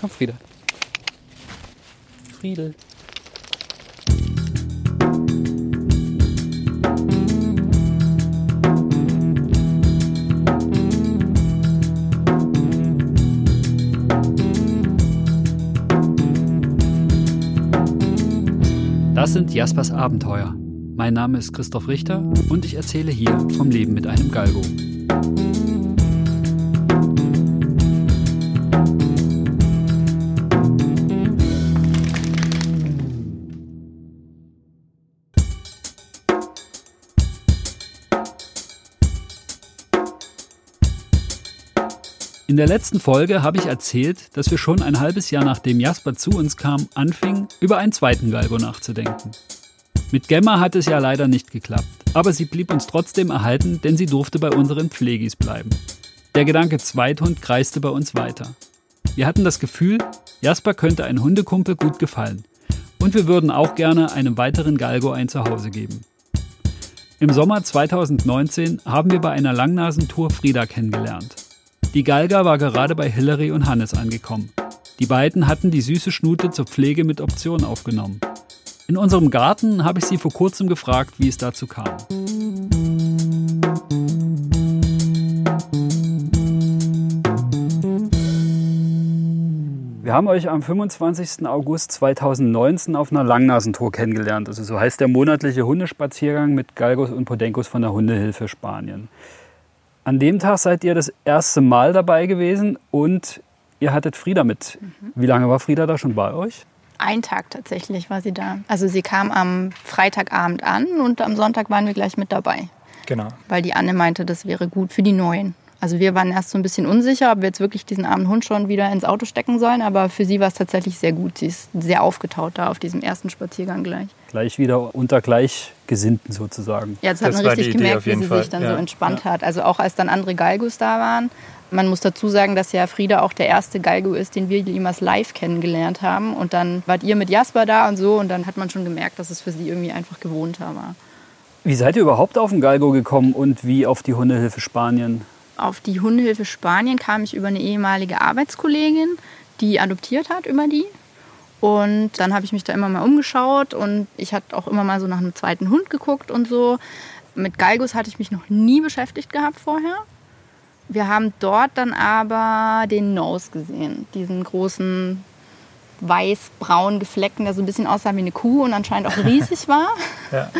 Komm, Frieda. Friedel. Das sind Jaspers Abenteuer. Mein Name ist Christoph Richter und ich erzähle hier vom Leben mit einem Galgo. Der letzten Folge habe ich erzählt, dass wir schon ein halbes Jahr nachdem Jasper zu uns kam, anfingen, über einen zweiten Galgo nachzudenken. Mit Gemma hat es ja leider nicht geklappt, aber sie blieb uns trotzdem erhalten, denn sie durfte bei unseren Pflegis bleiben. Der Gedanke Zweithund kreiste bei uns weiter. Wir hatten das Gefühl, Jasper könnte ein Hundekumpel gut gefallen. Und wir würden auch gerne einem weiteren Galgo ein Zuhause geben. Im Sommer 2019 haben wir bei einer Langnasentour Frieda kennengelernt. Die Galga war gerade bei Hillary und Hannes angekommen. Die beiden hatten die süße Schnute zur Pflege mit Option aufgenommen. In unserem Garten habe ich sie vor kurzem gefragt, wie es dazu kam. Wir haben euch am 25. August 2019 auf einer Langnasentour kennengelernt. Also so heißt der monatliche Hundespaziergang mit Galgos und Podenkos von der Hundehilfe Spanien. An dem Tag seid ihr das erste Mal dabei gewesen und ihr hattet Frieda mit. Mhm. Wie lange war Frieda da schon bei euch? Ein Tag tatsächlich war sie da. Also sie kam am Freitagabend an und am Sonntag waren wir gleich mit dabei. Genau. Weil die Anne meinte, das wäre gut für die Neuen. Also wir waren erst so ein bisschen unsicher, ob wir jetzt wirklich diesen armen Hund schon wieder ins Auto stecken sollen, aber für sie war es tatsächlich sehr gut. Sie ist sehr aufgetaut da auf diesem ersten Spaziergang gleich. Gleich wieder unter Gleichgesinnten sozusagen. Ja, das hat man richtig gemerkt, wie sie Fall. sich dann ja. so entspannt ja. hat. Also auch als dann andere Galgos da waren. Man muss dazu sagen, dass ja Frieda auch der erste Galgo ist, den wir jemals live kennengelernt haben. Und dann wart ihr mit Jasper da und so und dann hat man schon gemerkt, dass es für sie irgendwie einfach gewohnter war. Wie seid ihr überhaupt auf den Galgo gekommen und wie auf die Hundehilfe Spanien? Auf die Hundehilfe Spanien kam ich über eine ehemalige Arbeitskollegin, die adoptiert hat über die. Und dann habe ich mich da immer mal umgeschaut und ich hatte auch immer mal so nach einem zweiten Hund geguckt und so. Mit Galgos hatte ich mich noch nie beschäftigt gehabt vorher. Wir haben dort dann aber den Nose gesehen, diesen großen weiß-braun gefleckten, der so ein bisschen aussah wie eine Kuh und anscheinend auch riesig war. ja.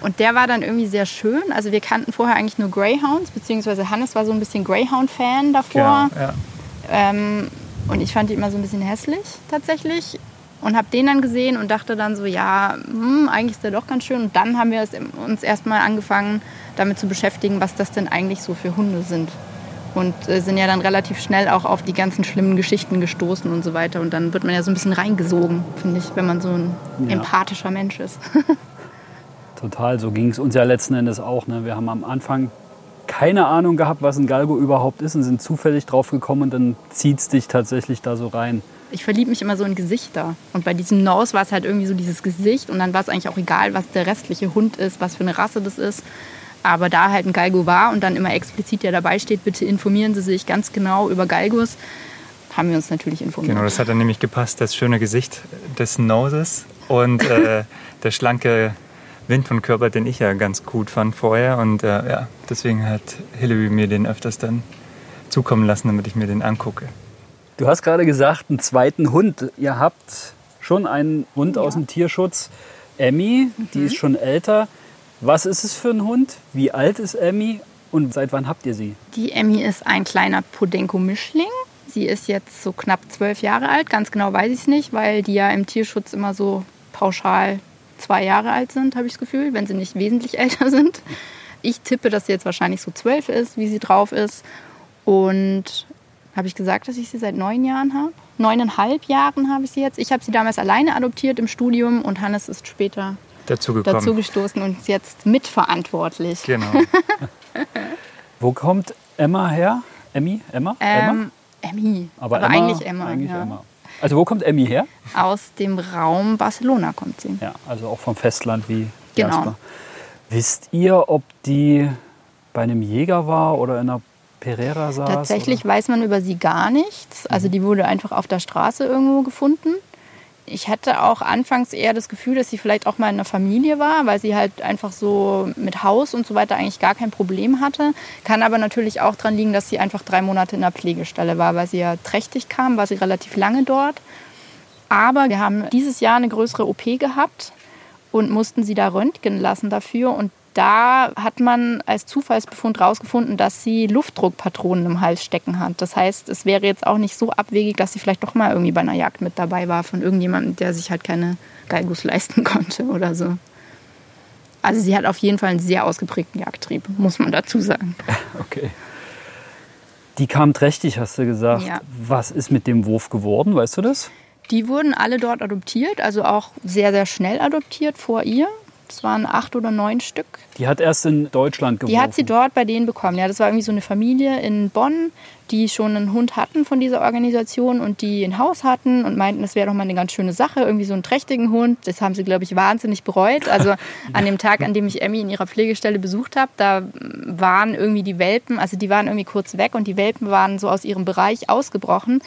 Und der war dann irgendwie sehr schön. Also wir kannten vorher eigentlich nur Greyhounds, beziehungsweise Hannes war so ein bisschen Greyhound-Fan davor. Genau, ja. ähm, und ich fand die immer so ein bisschen hässlich tatsächlich. Und habe den dann gesehen und dachte dann so, ja, hm, eigentlich ist der doch ganz schön. Und dann haben wir uns erstmal angefangen, damit zu beschäftigen, was das denn eigentlich so für Hunde sind. Und äh, sind ja dann relativ schnell auch auf die ganzen schlimmen Geschichten gestoßen und so weiter. Und dann wird man ja so ein bisschen reingesogen, finde ich, wenn man so ein ja. empathischer Mensch ist. Total, so ging es uns ja letzten Endes auch. Ne? Wir haben am Anfang keine Ahnung gehabt, was ein Galgo überhaupt ist und sind zufällig drauf gekommen und dann zieht es dich tatsächlich da so rein. Ich verliebe mich immer so in Gesichter. Und bei diesem Nose war es halt irgendwie so dieses Gesicht und dann war es eigentlich auch egal, was der restliche Hund ist, was für eine Rasse das ist. Aber da halt ein Galgo war und dann immer explizit ja dabei steht, bitte informieren Sie sich ganz genau über Galgos, haben wir uns natürlich informiert. Genau, das hat dann nämlich gepasst, das schöne Gesicht des Noses und äh, der schlanke Wind von Körper, den ich ja ganz gut fand vorher. Und äh, ja, deswegen hat Hillary mir den öfters dann zukommen lassen, damit ich mir den angucke. Du hast gerade gesagt, einen zweiten Hund. Ihr habt schon einen Hund ja. aus dem Tierschutz, Emmy, mhm. die ist schon älter. Was ist es für ein Hund? Wie alt ist Emmy und seit wann habt ihr sie? Die Emmy ist ein kleiner Podenco-Mischling. Sie ist jetzt so knapp zwölf Jahre alt. Ganz genau weiß ich es nicht, weil die ja im Tierschutz immer so pauschal zwei Jahre alt sind, habe ich das Gefühl, wenn sie nicht wesentlich älter sind. Ich tippe, dass sie jetzt wahrscheinlich so zwölf ist, wie sie drauf ist. Und habe ich gesagt, dass ich sie seit neun Jahren habe? Neuneinhalb Jahren habe ich sie jetzt. Ich habe sie damals alleine adoptiert im Studium und Hannes ist später dazugekommen. dazugestoßen und ist jetzt mitverantwortlich. Genau. Wo kommt Emma her? Emmy? Emma? Ähm, Emmy. Aber, Aber Emma, eigentlich Emma. Eigentlich ja. Emma. Also wo kommt Emmy her? Aus dem Raum Barcelona kommt sie. Ja, also auch vom Festland wie genau. Jasper. Wisst ihr, ob die bei einem Jäger war oder in einer Pereira saß? Tatsächlich oder? weiß man über sie gar nichts. Also die wurde einfach auf der Straße irgendwo gefunden. Ich hatte auch anfangs eher das Gefühl, dass sie vielleicht auch mal in einer Familie war, weil sie halt einfach so mit Haus und so weiter eigentlich gar kein Problem hatte. Kann aber natürlich auch daran liegen, dass sie einfach drei Monate in der Pflegestelle war, weil sie ja trächtig kam, war sie relativ lange dort. Aber wir haben dieses Jahr eine größere OP gehabt und mussten sie da röntgen lassen dafür. Und da hat man als Zufallsbefund herausgefunden, dass sie Luftdruckpatronen im Hals stecken hat. Das heißt, es wäre jetzt auch nicht so abwegig, dass sie vielleicht doch mal irgendwie bei einer Jagd mit dabei war von irgendjemandem, der sich halt keine Galgus leisten konnte oder so. Also sie hat auf jeden Fall einen sehr ausgeprägten Jagdtrieb, muss man dazu sagen. Okay. Die kam trächtig, hast du gesagt. Ja. Was ist mit dem Wurf geworden, weißt du das? Die wurden alle dort adoptiert, also auch sehr, sehr schnell adoptiert vor ihr. Das waren acht oder neun Stück. Die hat erst in Deutschland geworfen? Die hat sie dort bei denen bekommen. Ja, das war irgendwie so eine Familie in Bonn, die schon einen Hund hatten von dieser Organisation und die ein Haus hatten und meinten, das wäre doch mal eine ganz schöne Sache, irgendwie so einen trächtigen Hund. Das haben sie, glaube ich, wahnsinnig bereut. Also an dem Tag, an dem ich Emmy in ihrer Pflegestelle besucht habe, da waren irgendwie die Welpen, also die waren irgendwie kurz weg und die Welpen waren so aus ihrem Bereich ausgebrochen.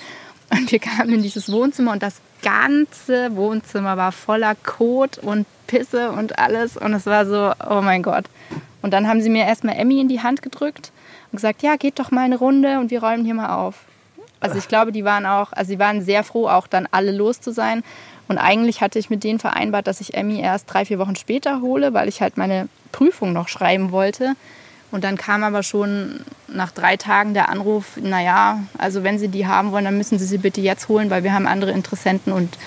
Und wir kamen in dieses Wohnzimmer und das ganze Wohnzimmer war voller Kot und Pisse und alles. Und es war so, oh mein Gott. Und dann haben sie mir erstmal Emmy in die Hand gedrückt und gesagt, ja, geht doch mal eine Runde und wir räumen hier mal auf. Also ich glaube, die waren auch, also sie waren sehr froh, auch dann alle los zu sein. Und eigentlich hatte ich mit denen vereinbart, dass ich Emmy erst drei, vier Wochen später hole, weil ich halt meine Prüfung noch schreiben wollte. Und dann kam aber schon nach drei Tagen der Anruf, naja, also wenn Sie die haben wollen, dann müssen Sie sie bitte jetzt holen, weil wir haben andere Interessenten und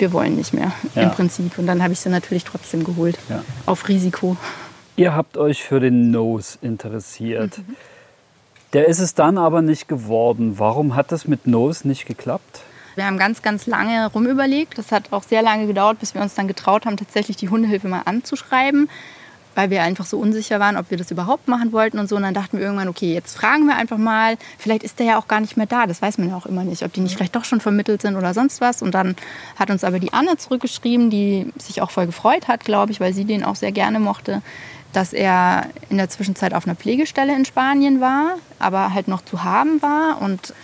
wir wollen nicht mehr ja. im Prinzip. Und dann habe ich sie natürlich trotzdem geholt, ja. auf Risiko. Ihr habt euch für den Nose interessiert. Mhm. Der ist es dann aber nicht geworden. Warum hat das mit Nose nicht geklappt? Wir haben ganz, ganz lange rumüberlegt. Das hat auch sehr lange gedauert, bis wir uns dann getraut haben, tatsächlich die Hundehilfe mal anzuschreiben weil wir einfach so unsicher waren, ob wir das überhaupt machen wollten und so. Und dann dachten wir irgendwann, okay, jetzt fragen wir einfach mal. Vielleicht ist der ja auch gar nicht mehr da. Das weiß man ja auch immer nicht, ob die nicht vielleicht doch schon vermittelt sind oder sonst was. Und dann hat uns aber die Anne zurückgeschrieben, die sich auch voll gefreut hat, glaube ich, weil sie den auch sehr gerne mochte, dass er in der Zwischenzeit auf einer Pflegestelle in Spanien war, aber halt noch zu haben war und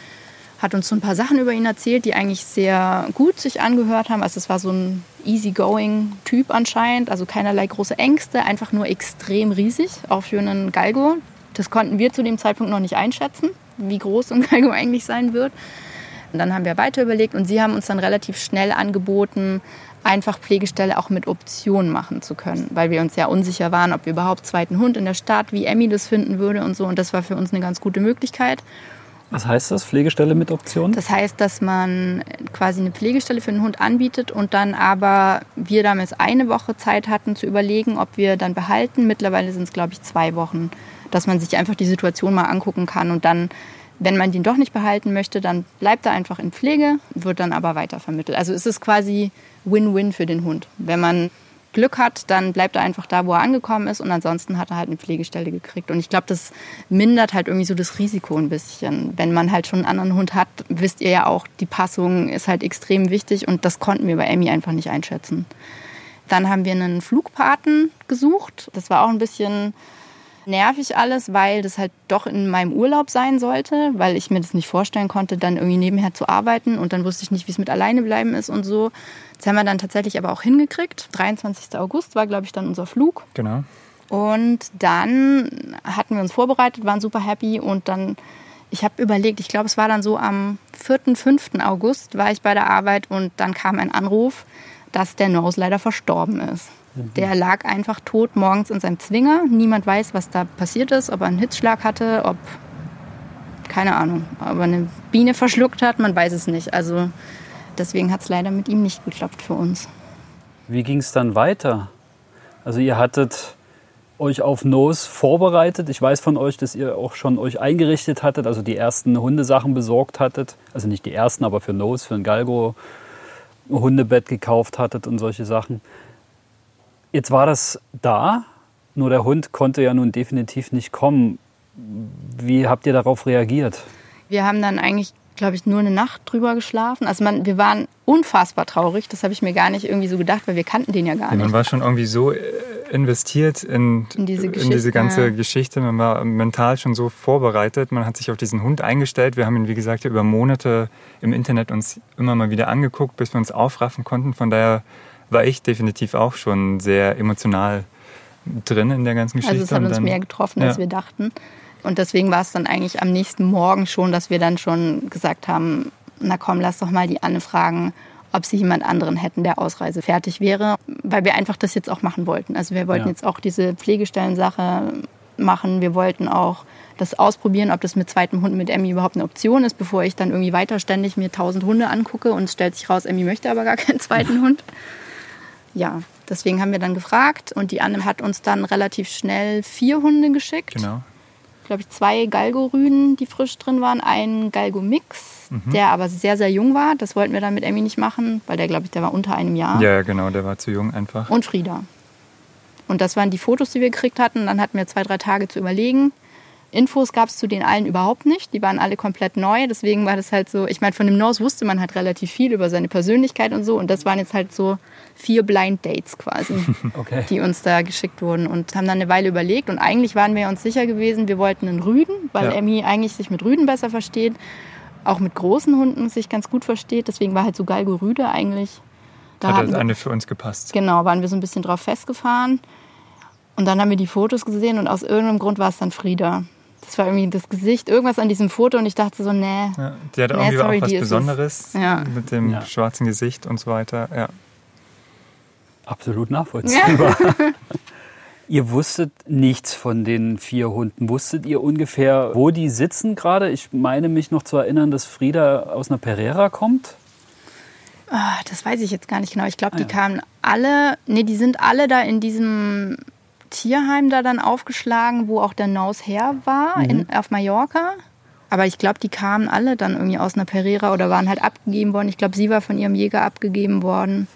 hat uns so ein paar Sachen über ihn erzählt, die eigentlich sehr gut sich angehört haben. Also es war so ein easygoing Typ anscheinend, also keinerlei große Ängste, einfach nur extrem riesig, auch für einen Galgo. Das konnten wir zu dem Zeitpunkt noch nicht einschätzen, wie groß ein Galgo eigentlich sein wird. Und dann haben wir weiter überlegt und sie haben uns dann relativ schnell angeboten, einfach Pflegestelle auch mit Optionen machen zu können, weil wir uns ja unsicher waren, ob wir überhaupt zweiten Hund in der Stadt, wie Emmy das finden würde und so. Und das war für uns eine ganz gute Möglichkeit. Was heißt das, Pflegestelle mit Option? Das heißt, dass man quasi eine Pflegestelle für den Hund anbietet und dann aber wir damals eine Woche Zeit hatten zu überlegen, ob wir dann behalten. Mittlerweile sind es, glaube ich, zwei Wochen, dass man sich einfach die Situation mal angucken kann und dann, wenn man den doch nicht behalten möchte, dann bleibt er einfach in Pflege, wird dann aber weitervermittelt. Also es ist quasi Win-Win für den Hund. Wenn man Glück hat, dann bleibt er einfach da, wo er angekommen ist und ansonsten hat er halt eine Pflegestelle gekriegt. Und ich glaube, das mindert halt irgendwie so das Risiko ein bisschen. Wenn man halt schon einen anderen Hund hat, wisst ihr ja auch, die Passung ist halt extrem wichtig und das konnten wir bei Emmy einfach nicht einschätzen. Dann haben wir einen Flugpaten gesucht. Das war auch ein bisschen nervig alles, weil das halt doch in meinem Urlaub sein sollte, weil ich mir das nicht vorstellen konnte, dann irgendwie nebenher zu arbeiten und dann wusste ich nicht, wie es mit alleine bleiben ist und so. Das haben wir dann tatsächlich aber auch hingekriegt. 23. August war, glaube ich, dann unser Flug. Genau. Und dann hatten wir uns vorbereitet, waren super happy und dann, ich habe überlegt, ich glaube, es war dann so am 4., 5. August war ich bei der Arbeit und dann kam ein Anruf, dass der Nose leider verstorben ist. Mhm. Der lag einfach tot morgens in seinem Zwinger. Niemand weiß, was da passiert ist, ob er einen Hitzschlag hatte, ob, keine Ahnung, ob er eine Biene verschluckt hat, man weiß es nicht. Also deswegen hat es leider mit ihm nicht geklappt für uns. Wie ging es dann weiter? Also ihr hattet euch auf Nose vorbereitet. Ich weiß von euch, dass ihr auch schon euch eingerichtet hattet, also die ersten Hundesachen besorgt hattet. Also nicht die ersten, aber für Nose, für ein Galgo ein Hundebett gekauft hattet und solche Sachen. Jetzt war das da, nur der Hund konnte ja nun definitiv nicht kommen. Wie habt ihr darauf reagiert? Wir haben dann eigentlich glaube ich, nur eine Nacht drüber geschlafen. Also man, wir waren unfassbar traurig. Das habe ich mir gar nicht irgendwie so gedacht, weil wir kannten den ja gar nicht. Man war schon irgendwie so äh, investiert in, In diese in diese ganze ja. Geschichte. Man war mental schon so vorbereitet. Man hat sich auf diesen Hund eingestellt. Wir haben ihn, wie gesagt, über Monate im Internet uns immer mal wieder angeguckt, bis wir uns aufraffen konnten. Von daher war ich definitiv auch schon sehr emotional drin in der ganzen Geschichte. Also es hat uns dann- mehr getroffen, als ja. wir dachten. Und deswegen war es dann eigentlich am nächsten Morgen schon, dass wir dann schon gesagt haben, na komm, lass doch mal die Anne fragen, ob sie jemand anderen hätten, der Ausreise fertig wäre, weil wir einfach das jetzt auch machen wollten. Also wir wollten Ja. jetzt auch diese Pflegestellensache machen. Wir wollten auch das ausprobieren, ob das mit zweitem Hund mit Emmy überhaupt eine Option ist, bevor ich dann irgendwie weiter ständig mir tausend Hunde angucke und es stellt sich raus, Emmy möchte aber gar keinen zweiten Hund. Ja, deswegen haben wir dann gefragt und die Anne hat uns dann relativ schnell vier Hunde geschickt. Genau. Glaube ich, zwei Galgo-Rüden, die frisch drin waren, ein Galgo-Mix, Mhm. der aber sehr, sehr jung war. Das wollten wir dann mit Emmy nicht machen, weil der, glaube ich, der war unter einem Jahr. Ja, genau. Der war zu jung einfach. Und Frieda. Und das waren die Fotos, die wir gekriegt hatten. Dann hatten wir zwei, drei Tage zu überlegen. Infos gab es zu den allen überhaupt nicht. Die waren alle komplett neu. Deswegen war das halt so, ich meine, von dem Nose wusste man halt relativ viel über seine Persönlichkeit und so. Und das waren jetzt halt so vier Blind Dates quasi, Okay. die uns da geschickt wurden. Und haben dann eine Weile überlegt. Und eigentlich waren wir uns sicher gewesen, wir wollten einen Rüden, weil Ja. Emmy eigentlich sich mit Rüden besser versteht. Auch mit großen Hunden sich ganz gut versteht. Deswegen war halt so Galgo Rüde eigentlich. Da Hat wir- eine für uns gepasst. Genau, waren wir so ein bisschen drauf festgefahren. Und dann haben wir die Fotos gesehen und aus irgendeinem Grund war es dann Frieda. Das war irgendwie das Gesicht, irgendwas an diesem Foto und ich dachte so, nee. Ja, die hat Nee, irgendwie sorry, auch was. Besonderes Ja. mit dem Ja. schwarzen Gesicht und so weiter. Ja. Absolut nachvollziehbar. ihr wusstet nichts von den vier Hunden. Wusstet ihr ungefähr, wo die sitzen gerade? Ich meine mich noch zu erinnern, dass Frieda aus einer Pereira kommt. Ah, das weiß ich jetzt gar nicht genau. Ich glaube, Ah, die ja. kamen alle, nee, die sind alle da in diesem Tierheim da dann aufgeschlagen, wo auch der Nose her war, Mhm. in, auf Mallorca. Aber ich glaube, die kamen alle dann irgendwie aus einer Pereira oder waren halt abgegeben worden. Ich glaube, sie war von ihrem Jäger abgegeben worden.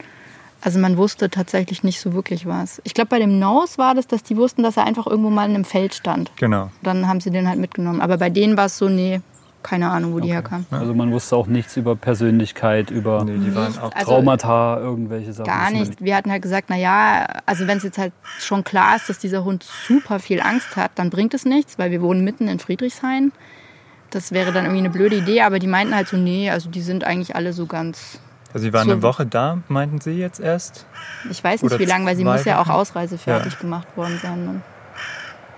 Also man wusste tatsächlich nicht so wirklich was. Ich glaube, bei dem Nose war das, dass die wussten, dass er einfach irgendwo mal in einem Feld stand. Genau. Dann haben sie den halt mitgenommen. Aber bei denen war es so, nee, keine Ahnung, wo die herkamen. Also man wusste auch nichts über Persönlichkeit, über Nee, die waren Nichts. auch Also- Traumata, irgendwelche Sachen. Gar nicht. Wir hatten halt gesagt, na ja, also wenn es jetzt halt schon klar ist, dass dieser Hund super viel Angst hat, dann bringt es nichts, weil wir wohnen mitten in Friedrichshain. Das wäre dann irgendwie eine blöde Idee, aber die meinten halt so, nee, also die sind eigentlich alle so ganz. Also sie waren So- eine Woche da, meinten sie jetzt erst. Ich weiß nicht Oder wie lange, weil sie muss ja auch ausreisefertig gemacht worden sein. Ne?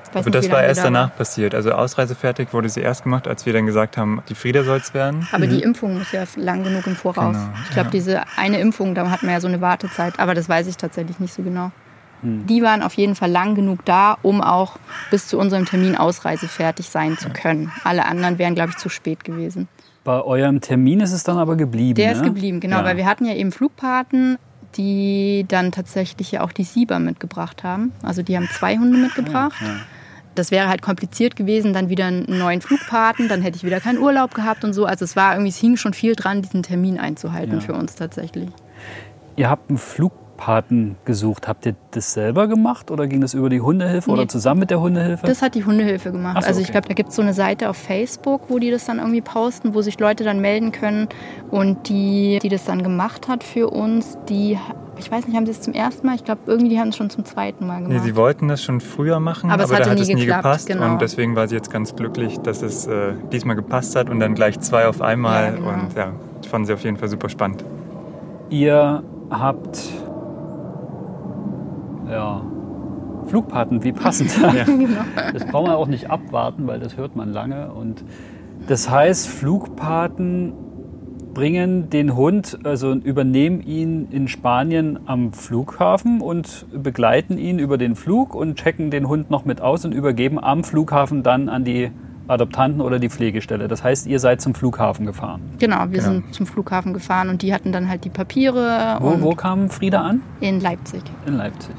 Ich weiß Aber nicht, das wie war lange erst danach passiert. Also ausreisefertig wurde sie erst gemacht, als wir dann gesagt haben, die Frieda soll es werden. Aber die Impfung muss ja lang genug im Voraus. Genau, ich glaube, ja. diese eine Impfung, da hat man ja so eine Wartezeit, aber das weiß ich tatsächlich nicht so genau. Hm. Die waren auf jeden Fall lang genug da, um auch bis zu unserem Termin ausreisefertig sein zu können. Alle anderen wären, glaube ich, zu spät gewesen. Bei eurem Termin ist es dann aber geblieben. Der ne? ist geblieben, genau, Ja. weil wir hatten ja eben Flugpaten, die dann tatsächlich ja auch die Sieber mitgebracht haben. Also die haben zwei Hunde mitgebracht. Ja. Das wäre halt kompliziert gewesen, dann wieder einen neuen Flugpaten, dann hätte ich wieder keinen Urlaub gehabt und so. Also es war irgendwie, es hing schon viel dran, diesen Termin einzuhalten Ja. für uns tatsächlich. Ihr habt einen Flugpaten gesucht. Habt ihr das selber gemacht oder ging das über die Hundehilfe Nee. oder zusammen mit der Hundehilfe? Das hat die Hundehilfe gemacht. Ach so, also ich okay. glaube, da gibt es so eine Seite auf Facebook, wo die das dann irgendwie posten, wo sich Leute dann melden können. Und die, die das dann gemacht hat für uns, die, ich weiß nicht, haben sie es zum ersten Mal? Ich glaube, irgendwie die haben es schon zum zweiten Mal Nee, gemacht. sie wollten das schon früher machen, Aber aber, es da hat nie es nie geklappt, gepasst. genau. Und deswegen war sie jetzt ganz glücklich, dass es äh, diesmal gepasst hat und dann gleich zwei auf einmal. Ja, genau. Und ja, das fanden sie auf jeden Fall super spannend. Ihr habt ja Flugpaten, wie passend. genau. Das braucht man auch nicht abwarten, weil das hört man lange. Und das heißt, Flugpaten bringen den Hund, also übernehmen ihn in Spanien am Flughafen und begleiten ihn über den Flug und checken den Hund noch mit aus und übergeben am Flughafen dann an die Adoptanten oder die Pflegestelle. Das heißt, ihr seid zum Flughafen gefahren. Genau, wir Genau. sind zum Flughafen gefahren und die hatten dann halt die Papiere Wo, und wo kam Frieda an? in Leipzig. In Leipzig.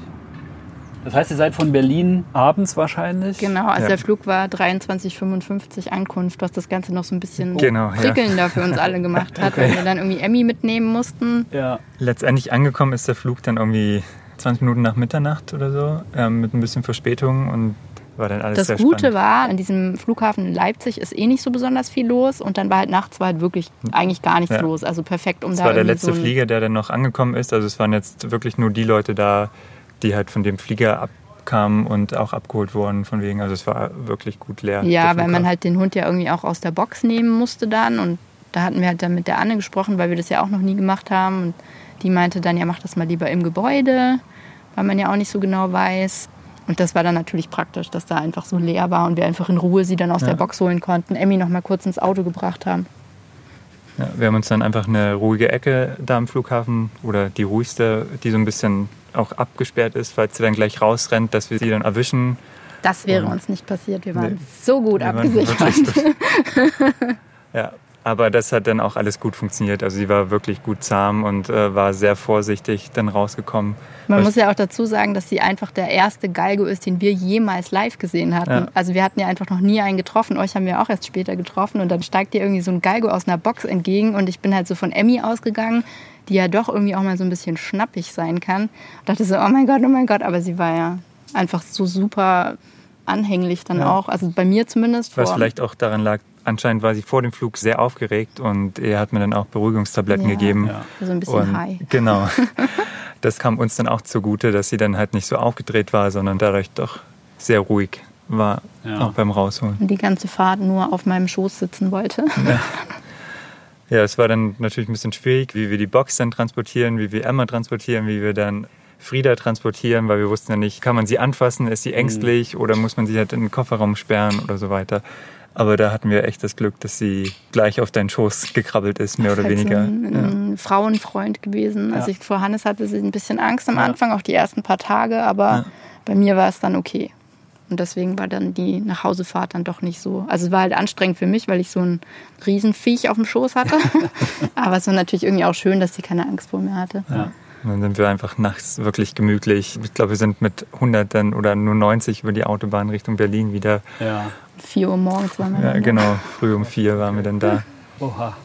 Das heißt, ihr seid von Berlin abends wahrscheinlich? Genau, also Ja. der Flug war 23,55 Ankunft, was das Ganze noch so ein bisschen Genau, ja. prickelnder für uns alle gemacht hat, weil wir dann irgendwie Emmy mitnehmen mussten. Ja. Letztendlich angekommen ist der Flug dann irgendwie 20 Minuten nach Mitternacht oder so, ähm, mit ein bisschen Verspätung und war dann alles Das sehr Gute spannend. war, an diesem Flughafen in Leipzig ist eh nicht so besonders viel los und dann war halt nachts war halt wirklich eigentlich gar nichts Ja. los. Also perfekt, um Es da war der letzte so Flieger, der dann noch angekommen ist. Also es waren jetzt wirklich nur die Leute da, die halt von dem Flieger abkamen und auch abgeholt wurden von wegen. Also es war wirklich gut leer. Ja, weil man halt den Hund ja irgendwie auch aus der Box nehmen musste dann und da hatten wir halt dann mit der Anne gesprochen, weil wir das ja auch noch nie gemacht haben und die meinte dann, ja mach das mal lieber im Gebäude, weil man ja auch nicht so genau weiß. Und das war dann natürlich praktisch, dass da einfach so leer war und wir einfach in Ruhe sie dann aus ja. der Box holen konnten, Emmy noch mal kurz ins Auto gebracht haben. Ja, wir haben uns dann einfach eine ruhige Ecke da am Flughafen oder die ruhigste, die so ein bisschen auch abgesperrt ist, falls sie dann gleich rausrennt, dass wir sie dann erwischen. Das wäre und uns nicht passiert. Wir waren nee, so gut abgesichert. ja, aber das hat dann auch alles gut funktioniert. Also sie war wirklich gut zahm und äh, war sehr vorsichtig dann rausgekommen. Man muss ja auch dazu sagen, dass sie einfach der erste Galgo ist, den wir jemals live gesehen hatten. Ja. Also wir hatten ja einfach noch nie einen getroffen. Euch haben wir auch erst später getroffen und dann steigt dir irgendwie so ein Galgo aus einer Box entgegen und ich bin halt so von Emmy ausgegangen, die ja doch irgendwie auch mal so ein bisschen schnappig sein kann. Und dachte so, oh mein Gott, oh mein Gott, aber sie war ja einfach so super anhänglich dann ja. auch. Also bei mir zumindest. Was vielleicht auch daran lag, anscheinend war sie vor dem Flug sehr aufgeregt und er hat mir dann auch Beruhigungstabletten ja, gegeben. Ja. So ein bisschen und, high. Genau. Das kam uns dann auch zugute, dass sie dann halt nicht so aufgedreht war, sondern dadurch doch sehr ruhig war, ja. auch beim Rausholen. Und die ganze Fahrt nur auf meinem Schoß sitzen wollte. Ja. ja, es war dann natürlich ein bisschen schwierig, wie wir die Box dann transportieren, wie wir Emma transportieren, wie wir dann Frieda transportieren, weil wir wussten ja nicht, kann man sie anfassen, ist sie mhm. ängstlich oder muss man sie halt in den Kofferraum sperren oder so weiter. Aber da hatten wir echt das Glück, dass sie gleich auf deinen Schoß gekrabbelt ist, mehr oder halt weniger. Ein, ein ja. Frauenfreund gewesen. Ja. Also ich, vor Hannes hatte sie ein bisschen Angst am ja. Anfang, auch die ersten paar Tage, aber bei mir war es dann okay. Und deswegen war dann die Nachhausefahrt dann doch nicht so. Also es war halt anstrengend für mich, weil ich so ein Riesenviech auf dem Schoß hatte. aber es war natürlich irgendwie auch schön, dass sie keine Angst vor mir hatte. Ja. Und dann sind wir einfach nachts wirklich gemütlich. Ich glaube, wir sind mit 100 dann oder nur 90 über die Autobahn Richtung Berlin wieder. Ja. 4 Uhr morgens waren wir Ja, genau. Früh um 4 waren wir dann da. Oha.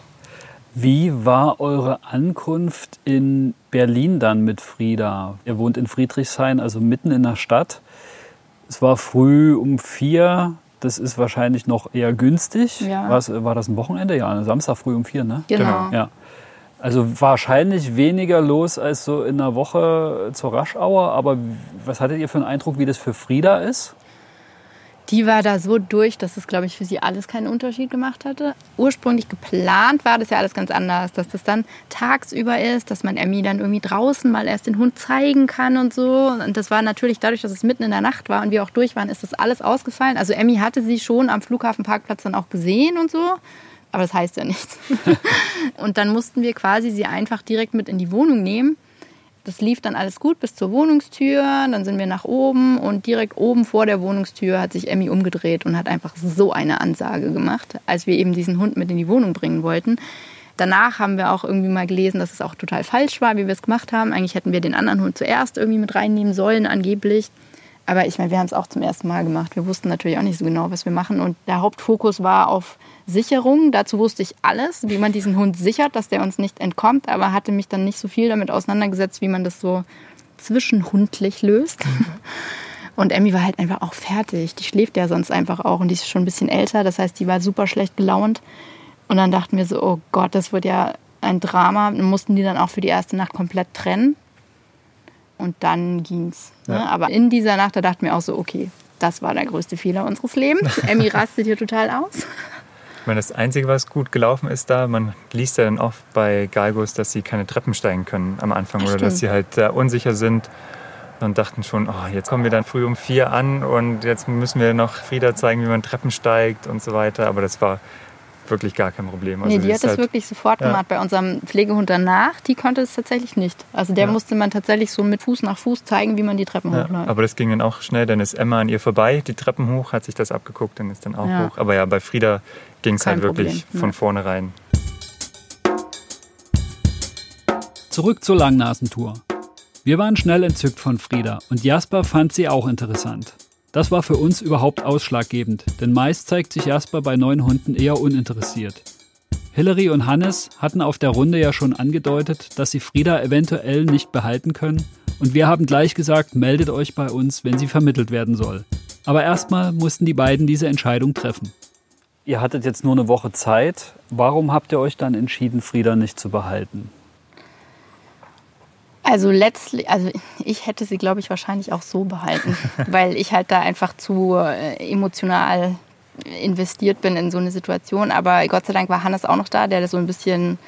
Wie war eure Ankunft in Berlin dann mit Frieda? Ihr wohnt in Friedrichshain, also mitten in der Stadt. Es war früh um vier. Das ist wahrscheinlich noch eher günstig. Ja. war das ein Wochenende? Ja, Samstag früh um vier, ne? Genau. Ja. Also wahrscheinlich weniger los als so in einer Woche zur Raschauer. Aber was hattet ihr für einen Eindruck, wie das für Frieda ist? Die war da so durch, dass es, glaube ich, für sie alles keinen Unterschied gemacht hatte. Ursprünglich geplant war das ja alles ganz anders, dass das dann tagsüber ist, dass man Emmy dann irgendwie draußen mal erst den Hund zeigen kann und so. Und das war natürlich dadurch, dass es mitten in der Nacht war und wir auch durch waren, ist das alles ausgefallen. Also Emmy hatte sie schon am Flughafenparkplatz dann auch gesehen und so. Aber das heißt ja nichts. und dann mussten wir quasi sie einfach direkt mit in die Wohnung nehmen. Das lief dann alles gut bis zur Wohnungstür. Dann sind wir nach oben und direkt oben vor der Wohnungstür hat sich Emmy umgedreht und hat einfach so eine Ansage gemacht, als wir eben diesen Hund mit in die Wohnung bringen wollten. Danach haben wir auch irgendwie mal gelesen, dass es auch total falsch war, wie wir es gemacht haben. Eigentlich hätten wir den anderen Hund zuerst irgendwie mit reinnehmen sollen, angeblich. Aber ich meine, wir haben es auch zum ersten Mal gemacht. Wir wussten natürlich auch nicht so genau, was wir machen. Und der Hauptfokus war auf Sicherung. Dazu wusste ich alles, wie man diesen Hund sichert, dass der uns nicht entkommt, aber hatte mich dann nicht so viel damit auseinandergesetzt, wie man das so zwischenhundlich löst. Und Emmy war halt einfach auch fertig. Die schläft ja sonst einfach auch und die ist schon ein bisschen älter. Das heißt, die war super schlecht gelaunt. Und dann dachten wir so, oh Gott, das wird ja ein Drama. Dann mussten die dann auch für die erste Nacht komplett trennen. Und dann ging's. Ne? Ja. Aber in dieser Nacht, da dachten wir auch so, okay, das war der größte Fehler unseres Lebens. Emmy rastet hier total aus. Ich meine, das Einzige, was gut gelaufen ist da, man liest ja dann oft bei Galgos, dass sie keine Treppen steigen können am Anfang Ach, oder dass sie halt sehr unsicher sind und dachten schon, oh, jetzt kommen wir dann früh um vier an und jetzt müssen wir noch Frieda zeigen, wie man Treppen steigt und so weiter. Aber das war wirklich gar kein Problem. Also nee, die hat das halt, wirklich sofort ja. gemacht. Bei unserem Pflegehund danach, die konnte es tatsächlich nicht. Also der ja. musste man tatsächlich so mit Fuß nach Fuß zeigen, wie man die Treppen ja, hochläuft. Aber das ging dann auch schnell. Dann ist Emma an ihr vorbei, die Treppen hoch, hat sich das abgeguckt, dann ist dann auch hoch. Aber ja, bei Frieda ging es halt wirklich Problem. von vornherein. Zurück zur Langnasentour. Wir waren schnell entzückt von Frieda und Jasper fand sie auch interessant. Das war für uns überhaupt ausschlaggebend, denn meist zeigt sich Jasper bei neuen Hunden eher uninteressiert. Hillary und Hannes hatten auf der Runde ja schon angedeutet, dass sie Frieda eventuell nicht behalten können und wir haben gleich gesagt, meldet euch bei uns, wenn sie vermittelt werden soll. Aber erstmal mussten die beiden diese Entscheidung treffen. Ihr hattet jetzt nur eine Woche Zeit. Warum habt ihr euch dann entschieden, Frieda nicht zu behalten? Also letztlich, also ich hätte sie, glaube ich, wahrscheinlich auch so behalten, weil ich halt da einfach zu äh, emotional investiert bin in so eine Situation. Aber Gott sei Dank war Hannes auch noch da, der so ein bisschen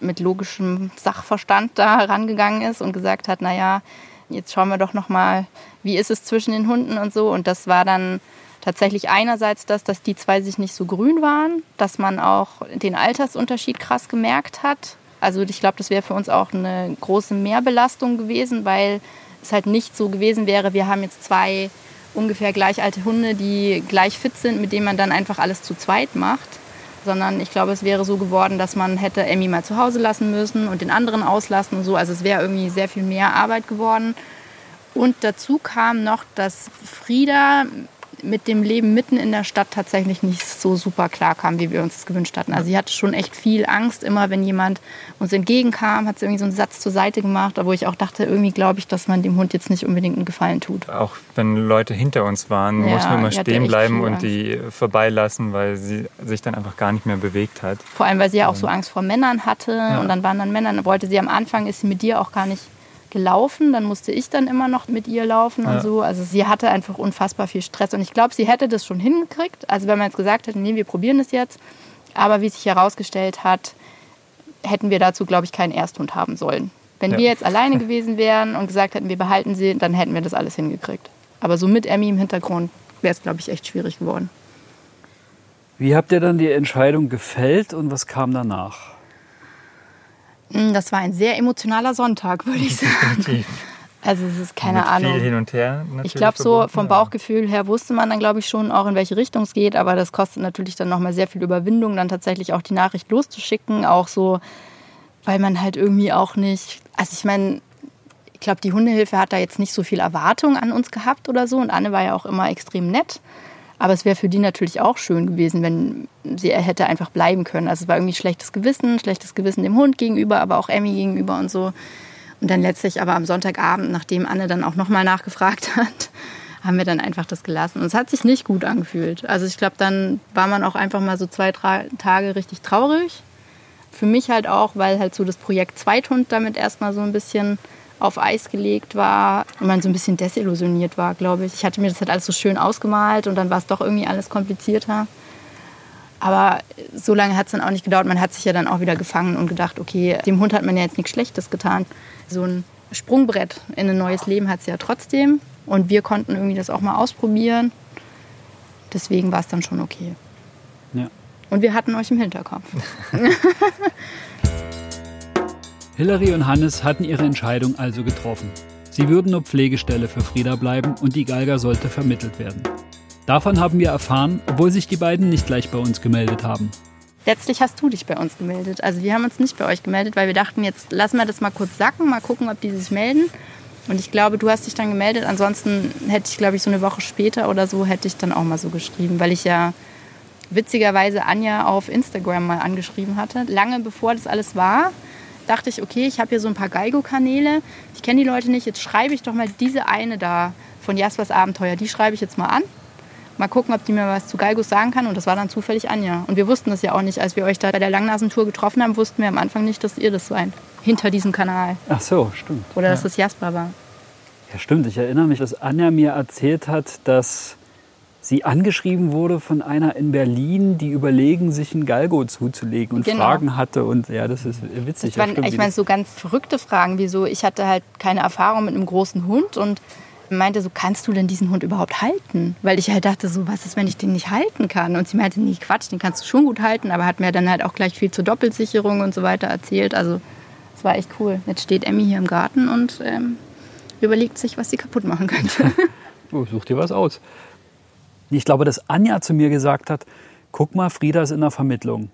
mit logischem Sachverstand da rangegangen ist und gesagt hat, naja, jetzt schauen wir doch noch mal, wie ist es zwischen den Hunden und so. Und das war dann tatsächlich einerseits das, dass die zwei sich nicht so grün waren, dass man auch den Altersunterschied krass gemerkt hat. Also ich glaube, das wäre für uns auch eine große Mehrbelastung gewesen, weil es halt nicht so gewesen wäre, wir haben jetzt zwei ungefähr gleich alte Hunde, die gleich fit sind, mit denen man dann einfach alles zu zweit macht. Sondern ich glaube, es wäre so geworden, dass man hätte Emmy mal zu Hause lassen müssen und den anderen auslassen und so. Also es wäre irgendwie sehr viel mehr Arbeit geworden. Und dazu kam noch, dass Frieda mit dem Leben mitten in der Stadt tatsächlich nicht so super klar kam, wie wir uns das gewünscht hatten. Also sie hatte schon echt viel Angst, immer wenn jemand uns entgegenkam, hat sie irgendwie so einen Satz zur Seite gemacht, wo ich auch dachte, irgendwie glaube ich, dass man dem Hund jetzt nicht unbedingt einen Gefallen tut. Auch wenn Leute hinter uns waren, ja, mussten wir immer stehen bleiben und die vorbeilassen, weil sie sich dann einfach gar nicht mehr bewegt hat. Vor allem, weil sie ja auch so Angst vor Männern hatte ja. und dann waren dann Männer, dann wollte sie am Anfang, ist sie mit dir auch gar nicht gelaufen. Dann musste ich dann immer noch mit ihr laufen ja. und so. Also sie hatte einfach unfassbar viel Stress. Und ich glaube, sie hätte das schon hingekriegt. Also wenn man jetzt gesagt hätte, nee, wir probieren das jetzt. Aber wie sich herausgestellt hat, hätten wir dazu, glaube ich, keinen Ersthund haben sollen. Wenn ja. wir jetzt alleine gewesen wären und gesagt hätten, wir behalten sie, dann hätten wir das alles hingekriegt. Aber so mit Emmy im Hintergrund wäre es, glaube ich, echt schwierig geworden. Wie habt ihr dann die Entscheidung gefällt und was kam danach? Hm, das war ein sehr emotionaler Sonntag, würde ich sagen. Also es ist keine Mit Ahnung. Viel hin und her. Ich glaube so vom Bauchgefühl her wusste man dann glaube ich schon auch in welche Richtung es geht, aber das kostet natürlich dann nochmal sehr viel Überwindung, dann tatsächlich auch die Nachricht loszuschicken, auch so, weil man halt irgendwie auch nicht, also ich meine, ich glaube die Hundehilfe hat da jetzt nicht so viel Erwartung an uns gehabt oder so und Anne war ja auch immer extrem nett. Aber es wäre für die natürlich auch schön gewesen, wenn sie hätte einfach bleiben können. Also es war irgendwie schlechtes Gewissen, schlechtes Gewissen dem Hund gegenüber, aber auch Emmy gegenüber und so. Und dann letztlich aber am Sonntagabend, nachdem Anne dann auch nochmal nachgefragt hat, haben wir dann einfach das gelassen. Und es hat sich nicht gut angefühlt. Also ich glaube, dann war man auch einfach mal so zwei, drei Tage richtig traurig. Für mich halt auch, weil halt so das Projekt Zweithund damit erstmal so ein bisschen auf Eis gelegt war und man so ein bisschen desillusioniert war, glaube ich. Ich hatte mir das halt alles so schön ausgemalt und dann war es doch irgendwie alles komplizierter. Aber so lange hat es dann auch nicht gedauert. Man hat sich ja dann auch wieder gefangen und gedacht, okay, dem Hund hat man ja jetzt nichts Schlechtes getan. So ein Sprungbrett in ein neues Leben hat es ja trotzdem. Und wir konnten irgendwie das auch mal ausprobieren. Deswegen war es dann schon okay. Ja. Und wir hatten euch im Hinterkopf. Hillary und Hannes hatten ihre Entscheidung also getroffen. Sie würden nur Pflegestelle für Frieda bleiben und die Galga sollte vermittelt werden. Davon haben wir erfahren, obwohl sich die beiden nicht gleich bei uns gemeldet haben. Letztlich hast du dich bei uns gemeldet. Also wir haben uns nicht bei euch gemeldet, weil wir dachten, jetzt lassen wir das mal kurz sacken, mal gucken, ob die sich melden. Und ich glaube, du hast dich dann gemeldet. Ansonsten hätte ich, glaube ich, so eine Woche später oder so, hätte ich dann auch mal so geschrieben, weil ich ja witzigerweise Anja auf Instagram mal angeschrieben hatte. Lange bevor das alles war, dachte ich, okay, ich habe hier so ein paar Geigo-Kanäle. Ich kenne die Leute nicht. Jetzt schreibe ich doch mal diese eine da von Jaspers Abenteuer. Die schreibe ich jetzt mal an. Mal gucken, ob die mir was zu Galgos sagen kann. Und das war dann zufällig Anja. Und wir wussten das ja auch nicht. Als wir euch da bei der Langnasentour getroffen haben, wussten wir am Anfang nicht, dass ihr das seid. Hinter diesem Kanal. Ach so, stimmt. Oder ja. dass das Jasper war. Ja, stimmt. Ich erinnere mich, dass Anja mir erzählt hat, dass sie angeschrieben wurde von einer in Berlin, die überlegen, sich ein Galgo zuzulegen und genau. Fragen hatte. Und ja, das ist witzig. Das waren, stimmt, ich meine, so ganz verrückte Fragen, wie so, ich hatte halt keine Erfahrung mit einem großen Hund und meinte so, kannst du denn diesen Hund überhaupt halten? Weil ich halt dachte so, was ist, wenn ich den nicht halten kann? Und sie meinte, nee, Quatsch, den kannst du schon gut halten, aber hat mir dann halt auch gleich viel zur Doppelsicherung und so weiter erzählt. Also es war echt cool. Jetzt steht Emmy hier im Garten und ähm, überlegt sich, was sie kaputt machen könnte. oh, such dir was aus. Ich glaube, dass Anja zu mir gesagt hat, guck mal, Frieda ist in der Vermittlung.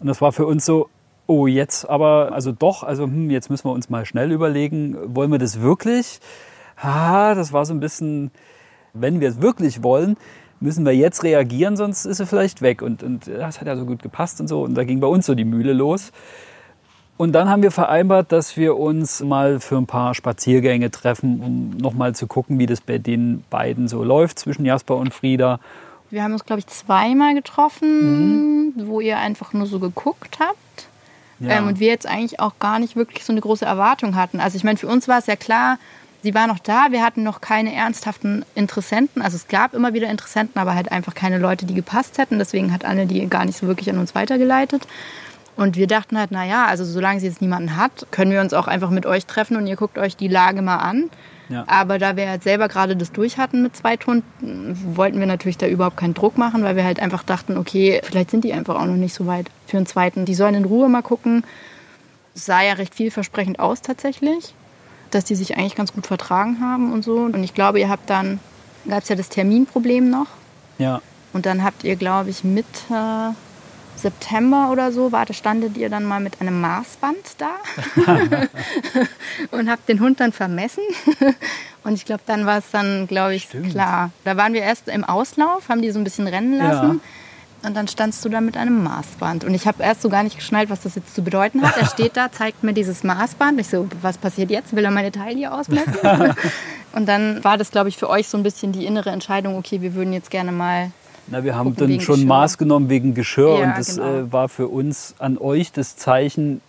Und das war für uns so, oh, jetzt aber, also doch, also hm, jetzt müssen wir uns mal schnell überlegen, wollen wir das wirklich? Ah, das war so ein bisschen, wenn wir es wirklich wollen, müssen wir jetzt reagieren, sonst ist sie vielleicht weg. Und, und das hat ja so gut gepasst und so. Und da ging bei uns so die Mühle los. Und dann haben wir vereinbart, dass wir uns mal für ein paar Spaziergänge treffen, um nochmal zu gucken, wie das bei den beiden so läuft zwischen Jasper und Frieda. Wir haben uns, glaube ich, zweimal getroffen, mhm. wo ihr einfach nur so geguckt habt. Ja. Ähm, und wir jetzt eigentlich auch gar nicht wirklich so eine große Erwartung hatten. Also ich meine, für uns war es ja klar, sie war noch da, wir hatten noch keine ernsthaften Interessenten. Also es gab immer wieder Interessenten, aber halt einfach keine Leute, die gepasst hätten. Deswegen hat Anne die gar nicht so wirklich an uns weitergeleitet. Und wir dachten halt, naja, also solange sie jetzt niemanden hat, können wir uns auch einfach mit euch treffen und ihr guckt euch die Lage mal an. Ja. Aber da wir halt selber gerade das durch hatten mit zwei Tunden, wollten wir natürlich da überhaupt keinen Druck machen, weil wir halt einfach dachten, okay, vielleicht sind die einfach auch noch nicht so weit für einen zweiten. Die sollen in Ruhe mal gucken. Sah ja recht vielversprechend aus tatsächlich, dass die sich eigentlich ganz gut vertragen haben und so. Und ich glaube, ihr habt dann, gab es ja das Terminproblem noch. Ja. Und dann habt ihr, glaube ich, Mitte September oder so war, da standet ihr dann mal mit einem Maßband da und habt den Hund dann vermessen. Und ich glaube, dann war es dann, glaube ich, Stimmt. klar. Da waren wir erst im Auslauf, haben die so ein bisschen rennen lassen. Ja. Und dann standst du da mit einem Maßband. Und ich habe erst so gar nicht geschnallt, was das jetzt zu bedeuten hat. Er steht da, zeigt mir dieses Maßband. Ich so, was passiert jetzt? Will er meine Taille ausmessen? und dann war das, glaube ich, für euch so ein bisschen die innere Entscheidung, okay, wir würden jetzt gerne mal na, wir haben dann schon Geschirr. Maß genommen wegen Geschirr ja, und das genau. äh, war für uns an euch das Zeichen,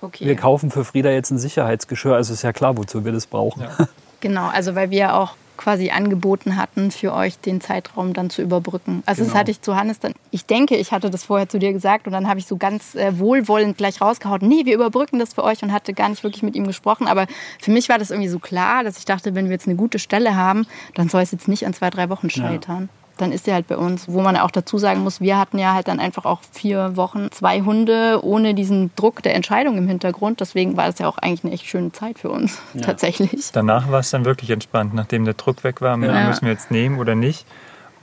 okay. wir kaufen für Frieda jetzt ein Sicherheitsgeschirr. Also ist ja klar, wozu wir das brauchen. Ja. Genau, also weil wir auch quasi angeboten hatten, für euch den Zeitraum dann zu überbrücken. Also genau. das hatte ich zu Hannes dann, ich denke, ich hatte das vorher zu dir gesagt und dann habe ich so ganz äh, wohlwollend gleich rausgehauen, nee, wir überbrücken das für euch und hatte gar nicht wirklich mit ihm gesprochen. Aber für mich war das irgendwie so klar, dass ich dachte, wenn wir jetzt eine gute Stelle haben, dann soll es jetzt nicht an zwei, drei Wochen scheitern. Ja dann ist er halt bei uns. Wo man auch dazu sagen muss, wir hatten ja halt dann einfach auch vier Wochen zwei Hunde ohne diesen Druck der Entscheidung im Hintergrund. Deswegen war das ja auch eigentlich eine echt schöne Zeit für uns, ja. tatsächlich. Danach war es dann wirklich entspannt, nachdem der Druck weg war, ja. müssen wir jetzt nehmen oder nicht.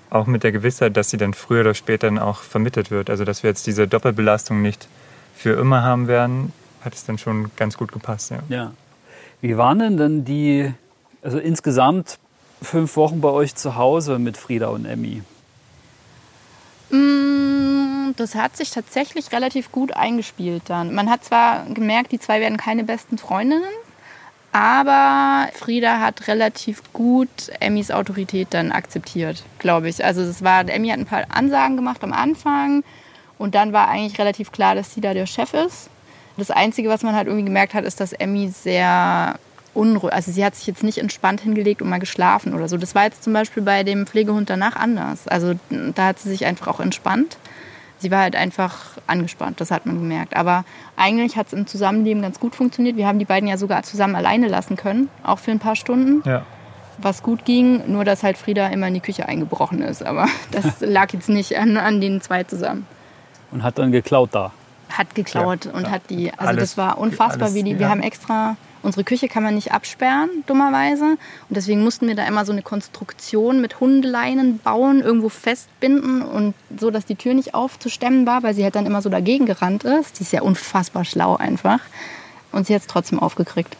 Auch mit der Gewissheit, dass sie dann früher oder später dann auch vermittelt wird. Also dass wir jetzt diese Doppelbelastung nicht für immer haben werden, hat es dann schon ganz gut gepasst. Ja. ja. Wie waren denn dann die, also insgesamt fünf Wochen bei euch zu Hause mit Frieda und Emmy? Mm, das hat sich tatsächlich relativ gut eingespielt dann. Man hat zwar gemerkt, die zwei werden keine besten Freundinnen, aber Frieda hat relativ gut Emmys Autorität dann akzeptiert, glaube ich. Also es war, Emmy hat ein paar Ansagen gemacht am Anfang und dann war eigentlich relativ klar, dass sie da der Chef ist. Das Einzige, was man halt irgendwie gemerkt hat, ist, dass Emmy sehr unruhig. Also sie hat sich jetzt nicht entspannt hingelegt und mal geschlafen oder so. Das war jetzt zum Beispiel bei dem Pflegehund danach anders. Also da hat sie sich einfach auch entspannt. Sie war halt einfach angespannt, das hat man gemerkt. Aber eigentlich hat es im Zusammenleben ganz gut funktioniert. Wir haben die beiden ja sogar zusammen alleine lassen können, auch für ein paar Stunden. Ja. Was gut ging, nur dass halt Frieda immer in die Küche eingebrochen ist. Aber das lag jetzt nicht an, an den zwei zusammen. Und hat dann geklaut da hat geklaut ja, und ja. hat die, also alles, das war unfassbar, alles, wie die, ja. wir haben extra Unsere Küche kann man nicht absperren, dummerweise. Und deswegen mussten wir da immer so eine Konstruktion mit Hundeleinen bauen, irgendwo festbinden und so, dass die Tür nicht aufzustemmen war, weil sie halt dann immer so dagegen gerannt ist. Die ist ja unfassbar schlau einfach. Und sie hat es trotzdem aufgekriegt.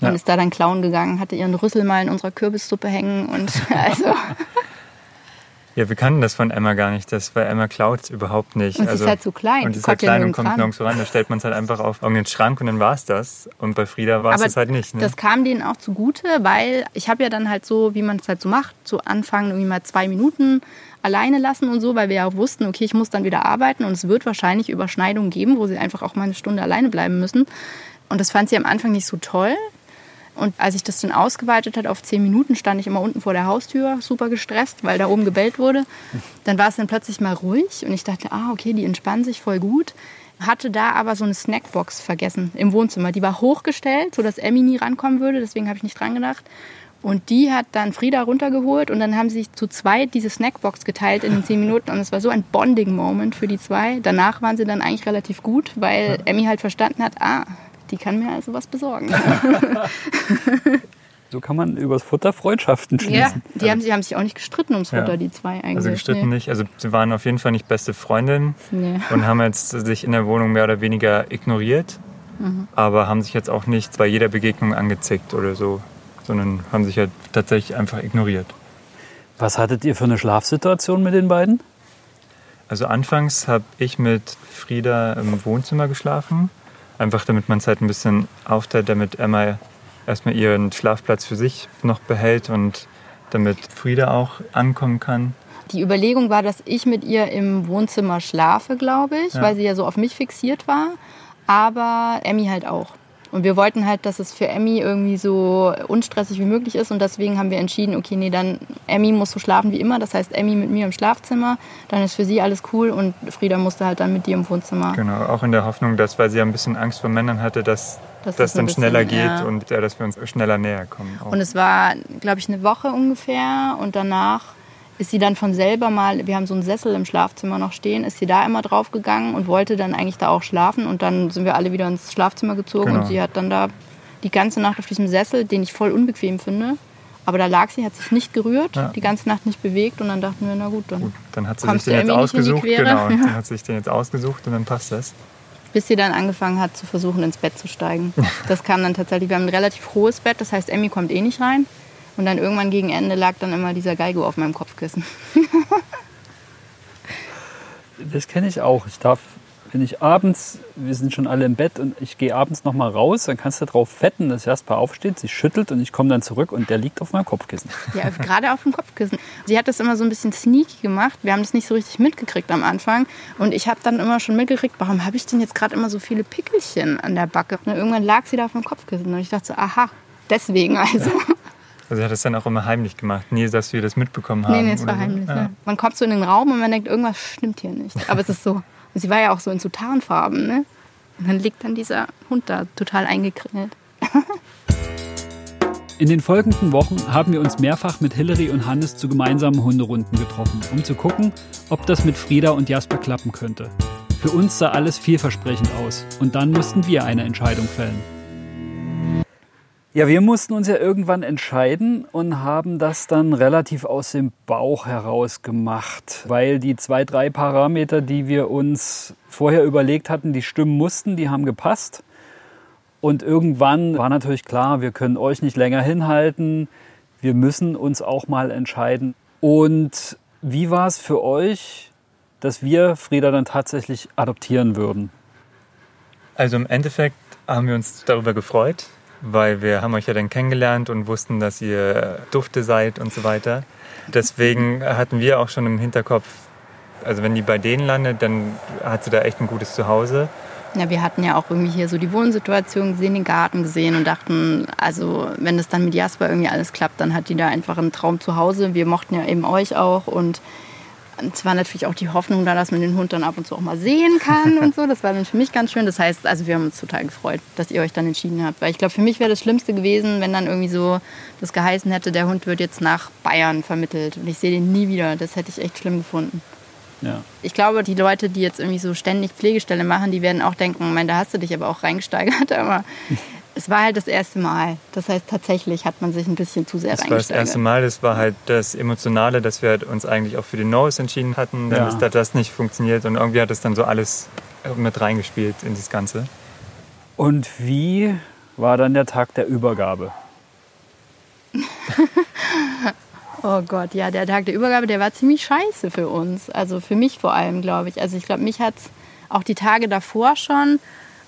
Ja. Und ist da dann klauen gegangen, hatte ihren Rüssel mal in unserer Kürbissuppe hängen und also. Ja, wir kannten das von Emma gar nicht. Das bei Emma klaut überhaupt nicht. Und also, ist halt zu klein. Und ist halt klein und kommt nirgendwo ran. Da stellt man es halt einfach auf irgendeinen Schrank und dann war es das. Und bei Frieda war es halt nicht. Ne? Das kam denen auch zugute, weil ich habe ja dann halt so, wie man es halt so macht, zu Anfang irgendwie mal zwei Minuten alleine lassen und so, weil wir ja auch wussten, okay, ich muss dann wieder arbeiten und es wird wahrscheinlich Überschneidungen geben, wo sie einfach auch mal eine Stunde alleine bleiben müssen. Und das fand sie am Anfang nicht so toll. Und als ich das dann ausgeweitet hat auf zehn Minuten, stand ich immer unten vor der Haustür, super gestresst, weil da oben gebellt wurde. Dann war es dann plötzlich mal ruhig und ich dachte, ah, okay, die entspannen sich voll gut. Hatte da aber so eine Snackbox vergessen im Wohnzimmer. Die war hochgestellt, sodass Emmy nie rankommen würde, deswegen habe ich nicht dran gedacht. Und die hat dann Frieda runtergeholt und dann haben sie sich zu zweit diese Snackbox geteilt in den zehn Minuten. Und es war so ein Bonding-Moment für die zwei. Danach waren sie dann eigentlich relativ gut, weil Emmy halt verstanden hat, ah, die kann mir also was besorgen. so kann man übers Futter Freundschaften schließen. Ja, die haben, sie haben sich auch nicht gestritten ums Futter, ja. die zwei eigentlich. Also gestritten nee. nicht. Also sie waren auf jeden Fall nicht beste Freundinnen nee. und haben jetzt sich in der Wohnung mehr oder weniger ignoriert, mhm. aber haben sich jetzt auch nicht bei jeder Begegnung angezickt oder so, sondern haben sich halt tatsächlich einfach ignoriert. Was hattet ihr für eine Schlafsituation mit den beiden? Also anfangs habe ich mit Frieda im Wohnzimmer geschlafen Einfach damit man es halt ein bisschen aufteilt, damit Emma erstmal ihren Schlafplatz für sich noch behält und damit Frieda auch ankommen kann. Die Überlegung war, dass ich mit ihr im Wohnzimmer schlafe, glaube ich, ja. weil sie ja so auf mich fixiert war. aber Emmy halt auch. Und wir wollten halt, dass es für Emmy irgendwie so unstressig wie möglich ist. Und deswegen haben wir entschieden, okay, nee, dann Emmy muss so schlafen wie immer. Das heißt, Emmy mit mir im Schlafzimmer. Dann ist für sie alles cool. Und Frieda musste halt dann mit dir im Wohnzimmer. Genau, auch in der Hoffnung, dass, weil sie ja ein bisschen Angst vor Männern hatte, dass Dass das dann bisschen, schneller geht ja. und ja, dass wir uns schneller näher kommen. Auch. Und es war, glaube ich, eine Woche ungefähr. Und danach ist sie dann von selber mal, wir haben so einen Sessel im Schlafzimmer noch stehen, ist sie da immer drauf gegangen und wollte dann eigentlich da auch schlafen. Und dann sind wir alle wieder ins Schlafzimmer gezogen Genau. und sie hat dann da die ganze Nacht auf diesem Sessel, den ich voll unbequem finde. Aber da lag sie, hat sich nicht gerührt, Ja. die ganze Nacht nicht bewegt und dann dachten wir, na gut, dann. Gut, dann hat sie sich den jetzt ausgesucht. Genau, Ja. dann hat sie sich den jetzt ausgesucht und dann passt das. Bis sie dann angefangen hat zu versuchen, ins Bett zu steigen. Das kam dann tatsächlich, wir haben ein relativ hohes Bett, das heißt, Emmy kommt eh nicht rein. Und dann irgendwann gegen Ende lag dann immer dieser Geigo auf meinem Kopfkissen. Das kenne ich auch. Ich darf, wenn ich abends, wir sind schon alle im Bett und ich gehe abends noch mal raus, dann kannst du drauf wetten, dass Jasper aufsteht, sich schüttelt und ich komme dann zurück und der liegt auf meinem Kopfkissen. Ja, gerade auf dem Kopfkissen. Sie hat das immer so ein bisschen sneaky gemacht. Wir haben das nicht so richtig mitgekriegt am Anfang. Und ich habe dann immer schon mitgekriegt, warum habe ich denn jetzt gerade immer so viele Pickelchen an der Backe? Und irgendwann lag sie da auf meinem Kopfkissen. Und ich dachte so, aha, deswegen also. Also sie hat das dann auch immer heimlich gemacht. Nie, dass wir das mitbekommen haben. Nee, nee, es war so. heimlich. Ja. Ne? Man kommt so in den Raum und man denkt, irgendwas stimmt hier nicht. Aber es ist so. Und sie war ja auch so in so Tarnfarben, ne? Und dann liegt dann dieser Hund da total eingekringelt. In den folgenden Wochen haben wir uns mehrfach mit Hillary und Hannes zu gemeinsamen Hunderunden getroffen, um zu gucken, ob das mit Frieda und Jasper klappen könnte. Für uns sah alles vielversprechend aus und dann mussten wir eine Entscheidung fällen. Ja, wir mussten uns ja irgendwann entscheiden und haben das dann relativ aus dem Bauch heraus gemacht, weil die zwei, drei Parameter, die wir uns vorher überlegt hatten, die stimmen mussten, die haben gepasst. Und irgendwann war natürlich klar, wir können euch nicht länger hinhalten. Wir müssen uns auch mal entscheiden. Und wie war es für euch, dass wir Frieda dann tatsächlich adoptieren würden? Also im Endeffekt haben wir uns darüber gefreut, weil wir haben euch ja dann kennengelernt und wussten, dass ihr Dufte seid und so weiter. Deswegen hatten wir auch schon im Hinterkopf, also wenn die bei denen landet, dann hat sie da echt ein gutes Zuhause. Ja, wir hatten ja auch irgendwie hier so die Wohnsituation gesehen, den Garten gesehen und dachten, also wenn das dann mit Jasper irgendwie alles klappt, dann hat die da einfach einen Traum zu Hause. Wir mochten ja eben euch auch und es war natürlich auch die Hoffnung da, dass man den Hund dann ab und zu auch mal sehen kann und so. Das war dann für mich ganz schön. Das heißt, also wir haben uns total gefreut, dass ihr euch dann entschieden habt. Weil ich glaube, für mich wäre das Schlimmste gewesen, wenn dann irgendwie so das geheißen hätte, der Hund wird jetzt nach Bayern vermittelt und ich sehe den nie wieder. Das hätte ich echt schlimm gefunden. Ja. Ich glaube, die Leute, die jetzt irgendwie so ständig Pflegestelle machen, die werden auch denken, mein, da hast du dich aber auch reingesteigert. Aber es war halt das erste Mal. Das heißt, tatsächlich hat man sich ein bisschen zu sehr Das war das erste Mal, das war halt das Emotionale, dass wir halt uns eigentlich auch für den Norris entschieden hatten. Dann Ja. ist, hat das nicht funktioniert und irgendwie hat das dann so alles mit reingespielt in das Ganze. Und wie war dann der Tag der Übergabe? Oh Gott, ja, der Tag der Übergabe, der war ziemlich scheiße für uns. Also für mich vor allem, glaube ich. Also ich glaube, mich hat es auch die Tage davor schon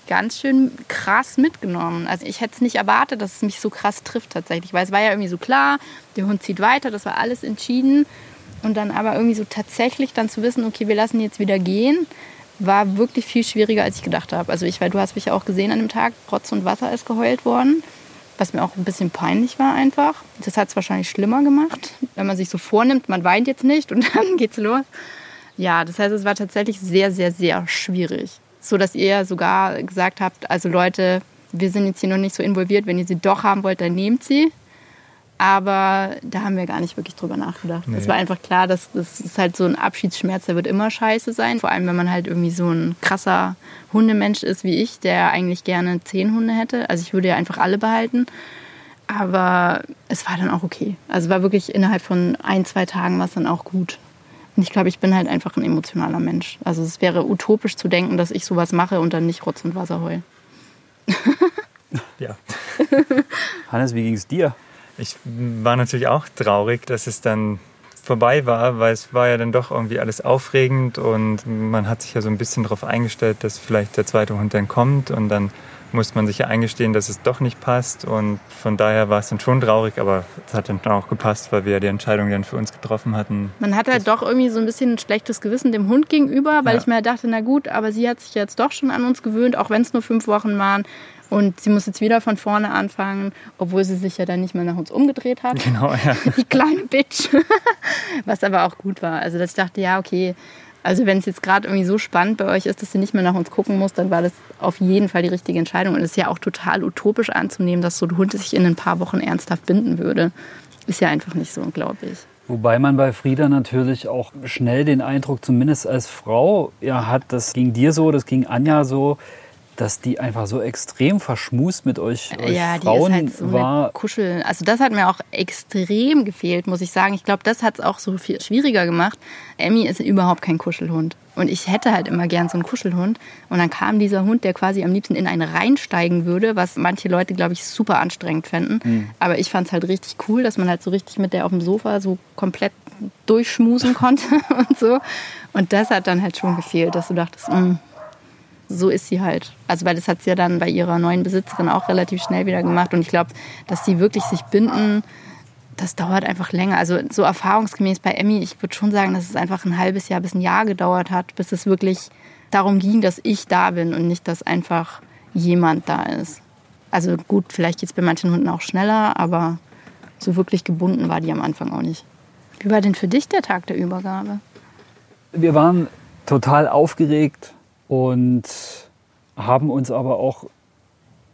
ganz schön krass mitgenommen. Also ich hätte es nicht erwartet, dass es mich so krass trifft tatsächlich. Weil es war ja irgendwie so klar, der Hund zieht weiter, das war alles entschieden. Und dann aber irgendwie so tatsächlich dann zu wissen, okay, wir lassen jetzt wieder gehen, war wirklich viel schwieriger, als ich gedacht habe. Also ich, weil du hast mich ja auch gesehen an dem Tag, Rotz und Wasser ist geheult worden was mir auch ein bisschen peinlich war einfach. Das hat es wahrscheinlich schlimmer gemacht, wenn man sich so vornimmt, man weint jetzt nicht und dann geht's los. Ja, das heißt, es war tatsächlich sehr, sehr, sehr schwierig. So dass ihr sogar gesagt habt, also Leute, wir sind jetzt hier noch nicht so involviert, wenn ihr sie doch haben wollt, dann nehmt sie. Aber da haben wir gar nicht wirklich drüber nachgedacht. Es Nee. war einfach klar, dass das ist halt so ein Abschiedsschmerz, der wird immer scheiße sein. Vor allem, wenn man halt irgendwie so ein krasser Hundemensch ist wie ich, der eigentlich gerne zehn Hunde hätte. Also ich würde ja einfach alle behalten. Aber es war dann auch okay. Also war wirklich innerhalb von ein, zwei Tagen war es dann auch gut. Und ich glaube, ich bin halt einfach ein emotionaler Mensch. Also es wäre utopisch zu denken, dass ich sowas mache und dann nicht Rotz und Wasser heul. Ja. Hannes, wie ging es dir? Ich war natürlich auch traurig, dass es dann vorbei war, weil es war ja dann doch irgendwie alles aufregend und man hat sich ja so ein bisschen darauf eingestellt, dass vielleicht der zweite Hund dann kommt und dann muss man sich ja eingestehen, dass es doch nicht passt. Und von daher war es dann schon traurig, aber es hat dann auch gepasst, weil wir ja die Entscheidung dann für uns getroffen hatten. Man hat halt doch irgendwie so ein bisschen ein schlechtes Gewissen dem Hund gegenüber, weil ja. ich mir dachte, na gut, aber sie hat sich jetzt doch schon an uns gewöhnt, auch wenn es nur fünf Wochen waren. Und sie muss jetzt wieder von vorne anfangen, obwohl sie sich ja dann nicht mehr nach uns umgedreht hat. Genau, ja. Die kleine Bitch. Was aber auch gut war. Also, dass ich dachte, ja, okay, also wenn es jetzt gerade irgendwie so spannend bei euch ist, dass ihr nicht mehr nach uns gucken muss, dann war das auf jeden Fall die richtige Entscheidung. Und es ist ja auch total utopisch anzunehmen, dass so ein Hund sich in ein paar Wochen ernsthaft binden würde. Ist ja einfach nicht so, glaube ich. Wobei man bei Frieda natürlich auch schnell den Eindruck, zumindest als Frau, ja, hat, das ging dir so, das ging Anja so, dass die einfach so extrem verschmust mit euch, euch ja, Frauen die ist halt so war. Kuscheln. Also das hat mir auch extrem gefehlt, muss ich sagen. Ich glaube, das hat es auch so viel schwieriger gemacht. Emmy ist überhaupt kein Kuschelhund. Und ich hätte halt immer gern so einen Kuschelhund. Und dann kam dieser Hund, der quasi am liebsten in einen reinsteigen würde, was manche Leute, glaube ich, super anstrengend fänden. Mhm. Aber ich fand es halt richtig cool, dass man halt so richtig mit der auf dem Sofa so komplett durchschmusen konnte und so. Und das hat dann halt schon gefehlt, dass du dachtest, mh, mm, so ist sie halt. Also weil das hat sie ja dann bei ihrer neuen Besitzerin auch relativ schnell wieder gemacht. Und ich glaube, dass sie wirklich sich binden, das dauert einfach länger. Also so erfahrungsgemäß bei Emmy, ich würde schon sagen, dass es einfach ein halbes Jahr bis ein Jahr gedauert hat, bis es wirklich darum ging, dass ich da bin und nicht, dass einfach jemand da ist. Also gut, vielleicht geht es bei manchen Hunden auch schneller, aber so wirklich gebunden war die am Anfang auch nicht. Wie war denn für dich der Tag der Übergabe? Wir waren total aufgeregt und haben uns aber auch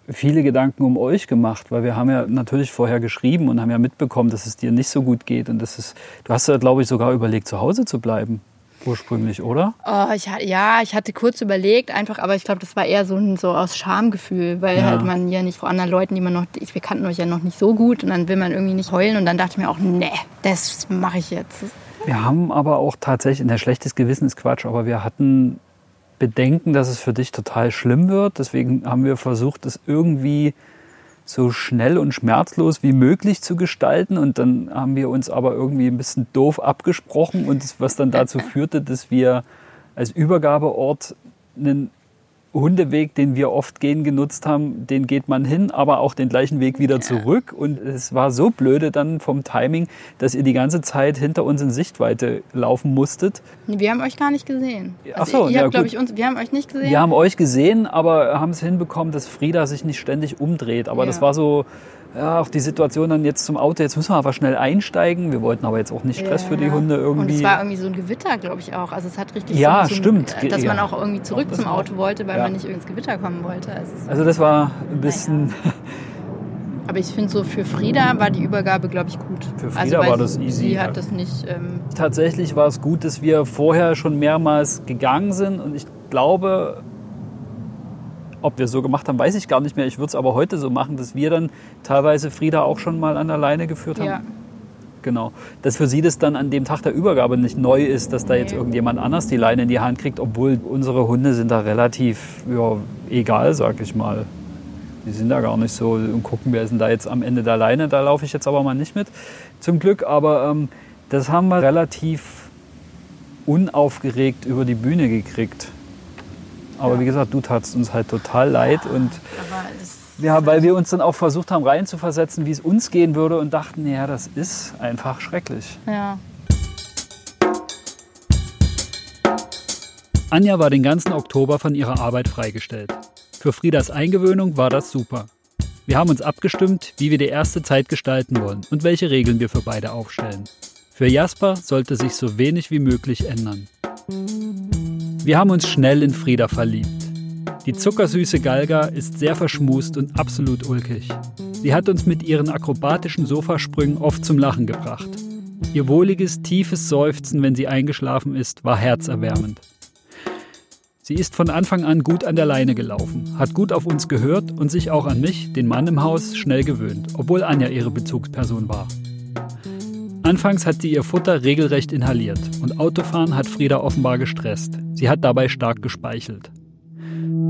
viele Gedanken um euch gemacht, weil wir haben ja natürlich vorher geschrieben und haben ja mitbekommen, dass es dir nicht so gut geht und das ist, du hast ja, glaube ich, sogar überlegt, zu Hause zu bleiben ursprünglich, oder? Oh, ich, ja, ich hatte kurz überlegt, einfach, aber ich glaube, das war eher so, ein, so aus Schamgefühl, weil ja. halt man ja nicht vor anderen Leuten, die man noch, wir kannten euch ja noch nicht so gut und dann will man irgendwie nicht heulen und dann dachte ich mir auch, nee, das mache ich jetzt. Wir haben aber auch tatsächlich, ein schlechtes Gewissen ist Quatsch, aber wir hatten Bedenken, dass es für dich total schlimm wird. Deswegen haben wir versucht, es irgendwie so schnell und schmerzlos wie möglich zu gestalten. Und dann haben wir uns aber irgendwie ein bisschen doof abgesprochen und was dann dazu führte, dass wir als Übergabeort einen Hundeweg, den wir oft gehen genutzt haben, den geht man hin, aber auch den gleichen Weg wieder zurück. Und es war so blöde dann vom Timing, dass ihr die ganze Zeit hinter uns in Sichtweite laufen musstet. Wir haben euch gar nicht gesehen. Also Ach so, ihr, ja, habt, ich, uns, wir haben euch nicht gesehen. Wir haben euch gesehen, aber haben es hinbekommen, dass Frieda sich nicht ständig umdreht. Aber ja. das war so, ja, auch die Situation dann jetzt zum Auto, jetzt müssen wir aber schnell einsteigen. Wir wollten aber jetzt auch nicht Stress ja. für die Hunde irgendwie. Und es war irgendwie so ein Gewitter, glaube ich auch. Also es hat richtig ja, so, stimmt. Äh, dass man auch irgendwie zurück zum Auto wollte, weil ja. man nicht ins Gewitter kommen wollte. Also, also das war ein bisschen... Naja. Aber ich finde so für Frieda war die Übergabe, glaube ich, gut. Für also Frieda also, war das easy. Sie hat das nicht... Ähm Tatsächlich war es gut, dass wir vorher schon mehrmals gegangen sind und ich glaube, ob wir es so gemacht haben, weiß ich gar nicht mehr. Ich würde es aber heute so machen, dass wir dann teilweise Frieda auch schon mal an der Leine geführt haben. Ja. Genau. Dass für sie das dann an dem Tag der Übergabe nicht neu ist, dass da jetzt irgendjemand anders die Leine in die Hand kriegt, obwohl unsere Hunde sind da relativ ja, egal, sag ich mal. Die sind da gar nicht so und gucken, wer ist denn da jetzt am Ende der Leine. Da laufe ich jetzt aber mal nicht mit, zum Glück. Aber ähm, das haben wir relativ unaufgeregt über die Bühne gekriegt. Aber ja. wie gesagt, du tatst uns halt total leid. Ja, und ja, weil wir uns dann auch versucht haben, reinzuversetzen, wie es uns gehen würde und dachten, ja, das ist einfach schrecklich. Ja. Anja war den ganzen Oktober von ihrer Arbeit freigestellt. Für Friedas Eingewöhnung war das super. Wir haben uns abgestimmt, wie wir die erste Zeit gestalten wollen und welche Regeln wir für beide aufstellen. Für Jasper sollte sich so wenig wie möglich ändern. Wir haben uns schnell in Frieda verliebt. Die zuckersüße Galga ist sehr verschmust und absolut ulkig. Sie hat uns mit ihren akrobatischen Sofasprüngen oft zum Lachen gebracht. Ihr wohliges, tiefes Seufzen, wenn sie eingeschlafen ist, war herzerwärmend. Sie ist von Anfang an gut an der Leine gelaufen, hat gut auf uns gehört und sich auch an mich, den Mann im Haus, schnell gewöhnt, obwohl Anja ihre Bezugsperson war. Anfangs hat sie ihr Futter regelrecht inhaliert und Autofahren hat Frieda offenbar gestresst. Sie hat dabei stark gespeichelt.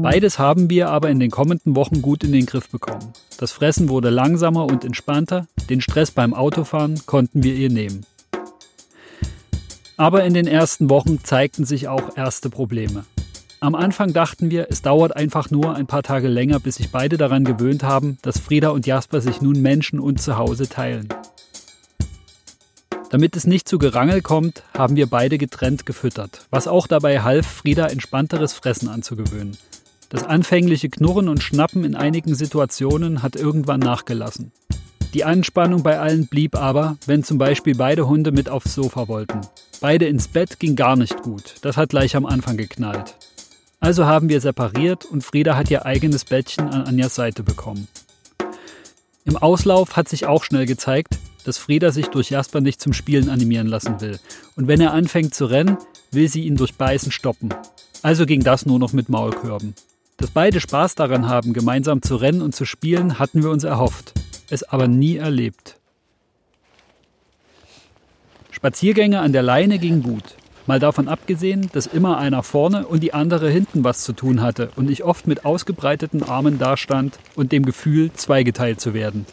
Beides haben wir aber in den kommenden Wochen gut in den Griff bekommen. Das Fressen wurde langsamer und entspannter, den Stress beim Autofahren konnten wir ihr nehmen. Aber in den ersten Wochen zeigten sich auch erste Probleme. Am Anfang dachten wir, es dauert einfach nur ein paar Tage länger, bis sich beide daran gewöhnt haben, dass Frieda und Jasper sich nun Menschen und Zuhause teilen. Damit es nicht zu Gerangel kommt, haben wir beide getrennt gefüttert, was auch dabei half, Frieda entspannteres Fressen anzugewöhnen. Das anfängliche Knurren und Schnappen in einigen Situationen hat irgendwann nachgelassen. Die Anspannung bei allen blieb aber, wenn zum Beispiel beide Hunde mit aufs Sofa wollten. Beide ins Bett ging gar nicht gut, das hat gleich am Anfang geknallt. Also haben wir separiert und Frieda hat ihr eigenes Bettchen an Anjas Seite bekommen. Im Auslauf hat sich auch schnell gezeigt, dass Frieda sich durch Jasper nicht zum Spielen animieren lassen will. Und wenn er anfängt zu rennen, will sie ihn durch Beißen stoppen. Also ging das nur noch mit Maulkörben. Dass beide Spaß daran haben, gemeinsam zu rennen und zu spielen, hatten wir uns erhofft, es aber nie erlebt. Spaziergänge an der Leine gingen gut. Mal davon abgesehen, dass immer einer vorne und die andere hinten was zu tun hatte und ich oft mit ausgebreiteten Armen dastand und dem Gefühl, zweigeteilt zu werden.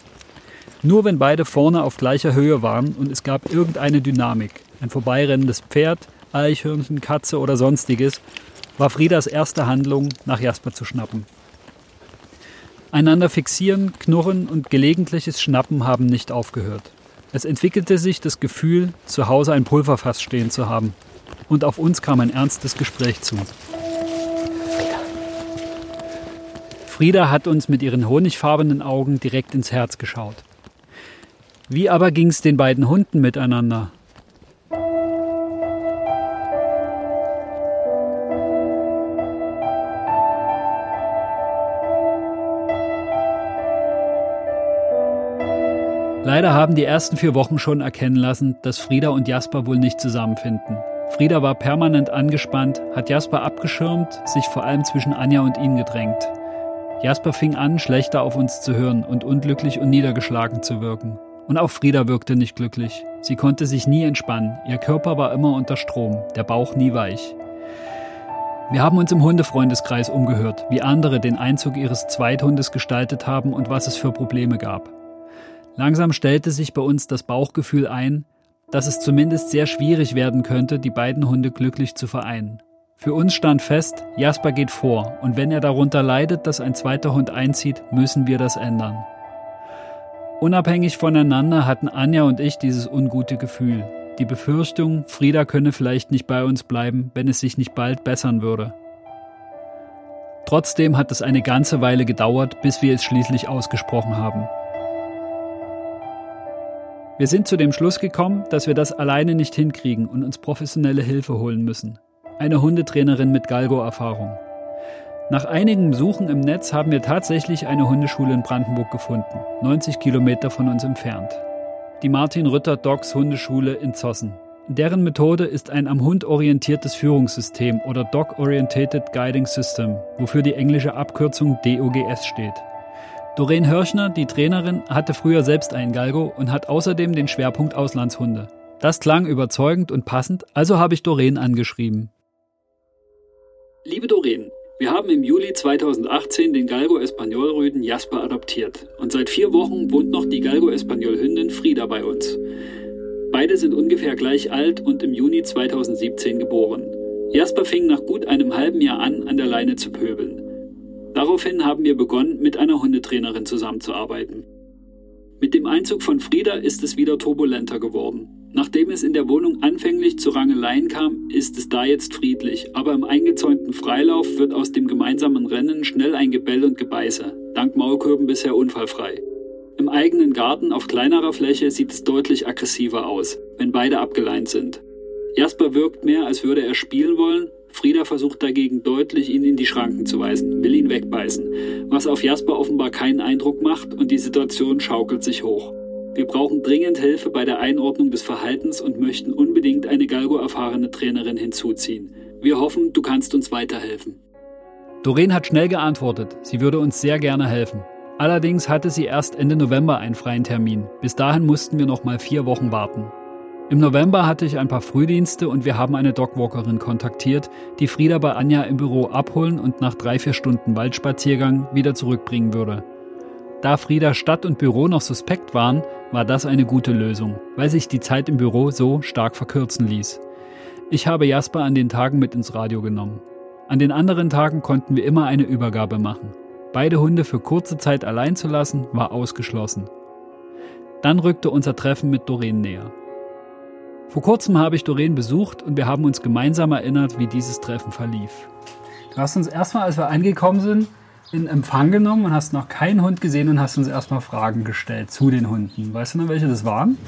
Nur wenn beide vorne auf gleicher Höhe waren und es gab irgendeine Dynamik, ein vorbeirennendes Pferd, Eichhörnchen, Katze oder sonstiges, war Friedas erste Handlung, nach Jasper zu schnappen. Einander fixieren, knurren und gelegentliches Schnappen haben nicht aufgehört. Es entwickelte sich das Gefühl, zu Hause ein Pulverfass stehen zu haben. Und auf uns kam ein ernstes Gespräch zu. Frieda hat uns mit ihren honigfarbenen Augen direkt ins Herz geschaut. Wie aber ging es den beiden Hunden miteinander? Leider haben die ersten vier Wochen schon erkennen lassen, dass Frieda und Jasper wohl nicht zusammenfinden. Frieda war permanent angespannt, hat Jasper abgeschirmt, sich vor allem zwischen Anja und ihn gedrängt. Jasper fing an, schlechter auf uns zu hören und unglücklich und niedergeschlagen zu wirken. Und auch Frieda wirkte nicht glücklich. Sie konnte sich nie entspannen. Ihr Körper war immer unter Strom, der Bauch nie weich. Wir haben uns im Hundefreundeskreis umgehört, wie andere den Einzug ihres Zweithundes gestaltet haben und was es für Probleme gab. Langsam stellte sich bei uns das Bauchgefühl ein, dass es zumindest sehr schwierig werden könnte, die beiden Hunde glücklich zu vereinen. Für uns stand fest, Jasper geht vor und wenn er darunter leidet, dass ein zweiter Hund einzieht, müssen wir das ändern. Unabhängig voneinander hatten Anja und ich dieses ungute Gefühl. Die Befürchtung, Frieda könne vielleicht nicht bei uns bleiben, wenn es sich nicht bald bessern würde. Trotzdem hat es eine ganze Weile gedauert, bis wir es schließlich ausgesprochen haben. Wir sind zu dem Schluss gekommen, dass wir das alleine nicht hinkriegen und uns professionelle Hilfe holen müssen. Eine Hundetrainerin mit Galgo-Erfahrung. Nach einigem Suchen im Netz haben wir tatsächlich eine Hundeschule in Brandenburg gefunden, 90 Kilometer von uns entfernt. Die Martin Rütter Dogs Hundeschule in Zossen. Deren Methode ist ein am Hund orientiertes Führungssystem oder Dog Orientated Guiding System, wofür die englische Abkürzung DOGS steht. Doreen Hörchner, die Trainerin, hatte früher selbst einen Galgo und hat außerdem den Schwerpunkt Auslandshunde. Das klang überzeugend und passend, also habe ich Doreen angeschrieben. Liebe Doreen, wir haben im Juli 2018 den Galgo Espanol Rüden Jasper adoptiert und seit vier Wochen wohnt noch die Galgo Espanol Hündin Frieda bei uns. Beide sind ungefähr gleich alt und im Juni 2017 geboren. Jasper fing nach gut einem halben Jahr an, an der Leine zu pöbeln. Daraufhin haben wir begonnen, mit einer Hundetrainerin zusammenzuarbeiten. Mit dem Einzug von Frieda ist es wieder turbulenter geworden. Nachdem es in der Wohnung anfänglich zu Rangeleien kam, ist es da jetzt friedlich, aber im eingezäunten Freilauf wird aus dem gemeinsamen Rennen schnell ein Gebell und Gebeiße, dank Maulkürben bisher unfallfrei. Im eigenen Garten auf kleinerer Fläche sieht es deutlich aggressiver aus, wenn beide abgeleint sind. Jasper wirkt mehr, als würde er spielen wollen, Frieda versucht dagegen deutlich, ihn in die Schranken zu weisen, will ihn wegbeißen, was auf Jasper offenbar keinen Eindruck macht und die Situation schaukelt sich hoch. Wir brauchen dringend Hilfe bei der Einordnung des Verhaltens und möchten unbedingt eine Galgo-erfahrene Trainerin hinzuziehen. Wir hoffen, du kannst uns weiterhelfen. Doreen hat schnell geantwortet, sie würde uns sehr gerne helfen. Allerdings hatte sie erst Ende November einen freien Termin. Bis dahin mussten wir noch mal vier Wochen warten. Im November hatte ich ein paar Frühdienste und wir haben eine Dogwalkerin kontaktiert, die Frieda bei Anja im Büro abholen und nach drei, vier Stunden Waldspaziergang wieder zurückbringen würde. Da Frieda Stadt und Büro noch suspekt waren, war das eine gute Lösung, weil sich die Zeit im Büro so stark verkürzen ließ. Ich habe Jasper an den Tagen mit ins Radio genommen. An den anderen Tagen konnten wir immer eine Übergabe machen. Beide Hunde für kurze Zeit allein zu lassen, war ausgeschlossen. Dann rückte unser Treffen mit Doreen näher. Vor kurzem habe ich Doreen besucht und wir haben uns gemeinsam erinnert, wie dieses Treffen verlief. Du hast uns erstmal, als wir angekommen sind, in Empfang genommen und hast noch keinen Hund gesehen und hast uns erstmal Fragen gestellt zu den Hunden. Weißt du noch, welche das waren?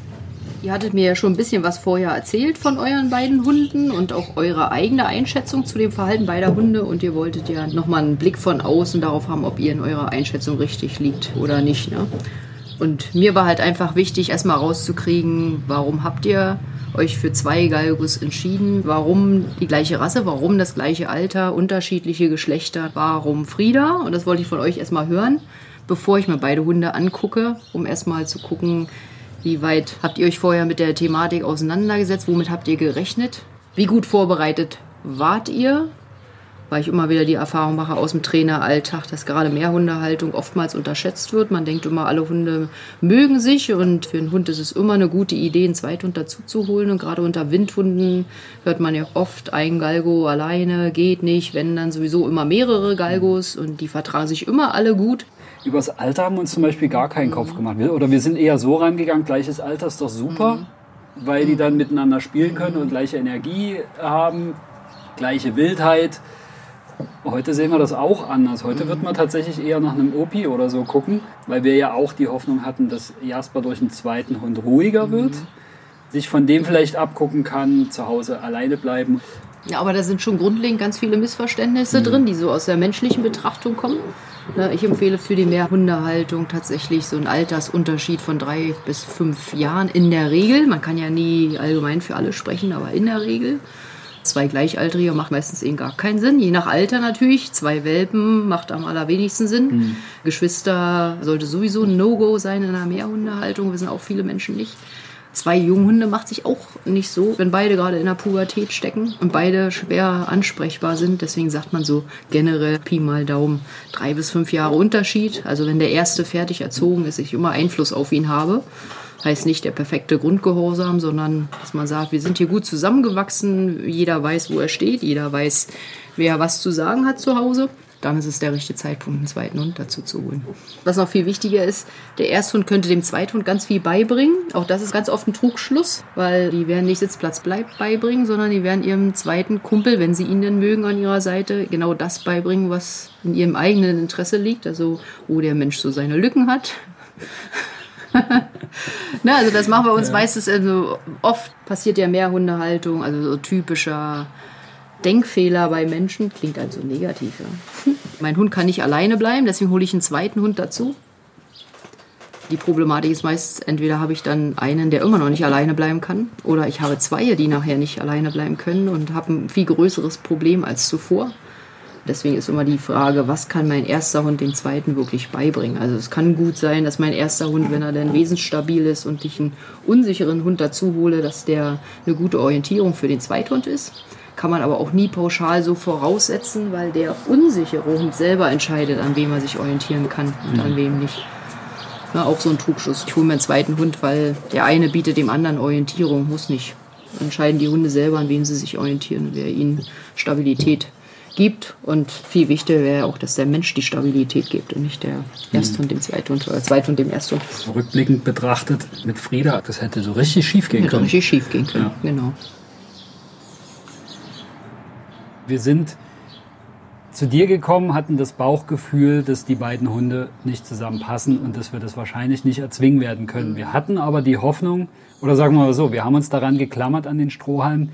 Ihr hattet mir ja schon ein bisschen was vorher erzählt von euren beiden Hunden und auch eure eigene Einschätzung zu dem Verhalten beider Hunde. Und ihr wolltet ja nochmal einen Blick von außen darauf haben, ob ihr in eurer Einschätzung richtig liegt oder nicht. Ne? Und mir war halt einfach wichtig, erstmal rauszukriegen, warum habt ihr euch für zwei Galgus entschieden? Warum die gleiche Rasse? Warum das gleiche Alter? Unterschiedliche Geschlechter? Warum Frieda? Und das wollte ich von euch erstmal hören, bevor ich mir beide Hunde angucke, um erstmal zu gucken, wie weit habt ihr euch vorher mit der Thematik auseinandergesetzt? Womit habt ihr gerechnet? Wie gut vorbereitet wart ihr? Weil ich immer wieder die Erfahrung mache aus dem Traineralltag, dass gerade Mehrhundehaltung oftmals unterschätzt wird. Man denkt immer, alle Hunde mögen sich und für einen Hund ist es immer eine gute Idee, einen Zweithund dazu zu holen. Und gerade unter Windhunden hört man ja oft, ein Galgo alleine geht nicht, wenn dann sowieso immer mehrere Galgos und die vertragen sich immer alle gut. Übers Alter haben wir uns zum Beispiel gar keinen Kopf gemacht. Oder wir sind eher so rangegangen, gleiches Alter ist doch super, mhm. weil die dann miteinander spielen können und gleiche Energie haben, gleiche Wildheit. Heute sehen wir das auch anders. Heute wird man tatsächlich eher nach einem Opi oder so gucken, weil wir ja auch die Hoffnung hatten, dass Jasper durch einen zweiten Hund ruhiger wird, sich von dem vielleicht abgucken kann, zu Hause alleine bleiben. Ja, aber da sind schon grundlegend ganz viele Missverständnisse mhm. drin, die so aus der menschlichen Betrachtung kommen. Ne, ich empfehle für die Mehrhundehaltung tatsächlich so einen Altersunterschied von drei bis fünf Jahren in der Regel. Man kann ja nie allgemein für alle sprechen, aber in der Regel. Zwei Gleichaltrige macht meistens eben gar keinen Sinn. Je nach Alter natürlich. Zwei Welpen macht am allerwenigsten Sinn. Mhm. Geschwister sollte sowieso ein No-Go sein in einer Mehrhundehaltung. Wissen auch viele Menschen nicht. Zwei Junghunde macht sich auch nicht so, wenn beide gerade in der Pubertät stecken und beide schwer ansprechbar sind. Deswegen sagt man so generell Pi mal Daumen drei bis fünf Jahre Unterschied. Also wenn der erste fertig erzogen ist, ich immer Einfluss auf ihn habe. Heißt nicht der perfekte Grundgehorsam, sondern dass man sagt, wir sind hier gut zusammengewachsen, jeder weiß, wo er steht, jeder weiß, wer was zu sagen hat zu Hause dann ist es der richtige Zeitpunkt, einen zweiten Hund dazu zu holen. Was noch viel wichtiger ist, der Ersthund könnte dem Zweithund ganz viel beibringen. Auch das ist ganz oft ein Trugschluss, weil die werden nicht Sitzplatz bleibt beibringen, sondern die werden ihrem zweiten Kumpel, wenn sie ihn denn mögen an ihrer Seite, genau das beibringen, was in ihrem eigenen Interesse liegt. Also, wo der Mensch so seine Lücken hat. Na, also das machen wir uns ja. meistens, also oft passiert ja mehr Hundehaltung, also so typischer Denkfehler bei Menschen klingt also negativ. Ja. Mein Hund kann nicht alleine bleiben, deswegen hole ich einen zweiten Hund dazu. Die Problematik ist meist, entweder habe ich dann einen, der immer noch nicht alleine bleiben kann, oder ich habe zwei, die nachher nicht alleine bleiben können und habe ein viel größeres Problem als zuvor. Deswegen ist immer die Frage, was kann mein erster Hund dem zweiten wirklich beibringen? Also es kann gut sein, dass mein erster Hund, wenn er dann wesensstabil ist und ich einen unsicheren Hund dazu hole, dass der eine gute Orientierung für den Zweithund ist kann man aber auch nie pauschal so voraussetzen, weil der unsichere Hund selber entscheidet, an wem er sich orientieren kann und an mhm. wem nicht. Ja, auch so ein Trugschluss. Ich hole mir einen zweiten Hund, weil der eine bietet dem anderen Orientierung, muss nicht. Entscheiden die Hunde selber, an wem sie sich orientieren, wer ihnen Stabilität gibt. Und viel wichtiger wäre auch, dass der Mensch die Stabilität gibt und nicht der Ersthund dem Zweithund oder Zweithund dem Ersthund. Rückblickend betrachtet mit Frieda, das hätte so richtig schief gehen können. Hätte richtig schief gehen können, ja. genau wir sind zu dir gekommen, hatten das Bauchgefühl, dass die beiden Hunde nicht zusammenpassen und dass wir das wahrscheinlich nicht erzwingen werden können. Wir hatten aber die Hoffnung, oder sagen wir mal so, wir haben uns daran geklammert an den Strohhalm,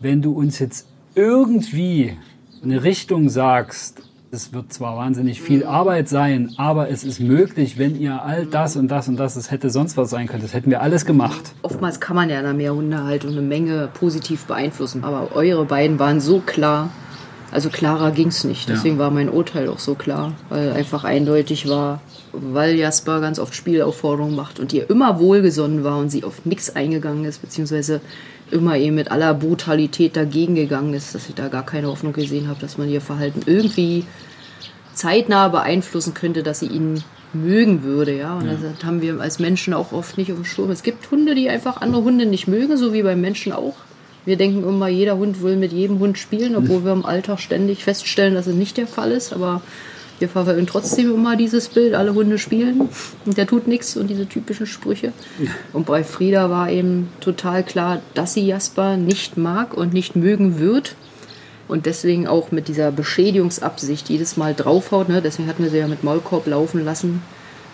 wenn du uns jetzt irgendwie eine Richtung sagst es wird zwar wahnsinnig viel Arbeit sein, aber es ist möglich, wenn ihr all das und das und das, es hätte sonst was sein können, das hätten wir alles gemacht. Oftmals kann man ja in der Mehrhundehaltung eine Menge positiv beeinflussen, aber eure beiden waren so klar, also klarer ging es nicht. Deswegen ja. war mein Urteil auch so klar, weil einfach eindeutig war, weil Jasper ganz oft Spielaufforderungen macht und ihr immer wohlgesonnen war und sie auf nichts eingegangen ist, beziehungsweise immer eben mit aller Brutalität dagegen gegangen ist, dass ich da gar keine Hoffnung gesehen habe, dass man ihr Verhalten irgendwie zeitnah beeinflussen könnte, dass sie ihn mögen würde, ja. Und ja. das haben wir als Menschen auch oft nicht auf dem Schirm. Es gibt Hunde, die einfach andere Hunde nicht mögen, so wie beim Menschen auch. Wir denken immer, jeder Hund will mit jedem Hund spielen, obwohl wir im Alltag ständig feststellen, dass es nicht der Fall ist. Aber wir verfolgen trotzdem immer dieses Bild, alle Hunde spielen und der tut nichts und diese typischen Sprüche. Und bei Frieda war eben total klar, dass sie Jasper nicht mag und nicht mögen wird. Und deswegen auch mit dieser Beschädigungsabsicht jedes Mal draufhaut. Ne? Deswegen hatten wir sie ja mit Maulkorb laufen lassen,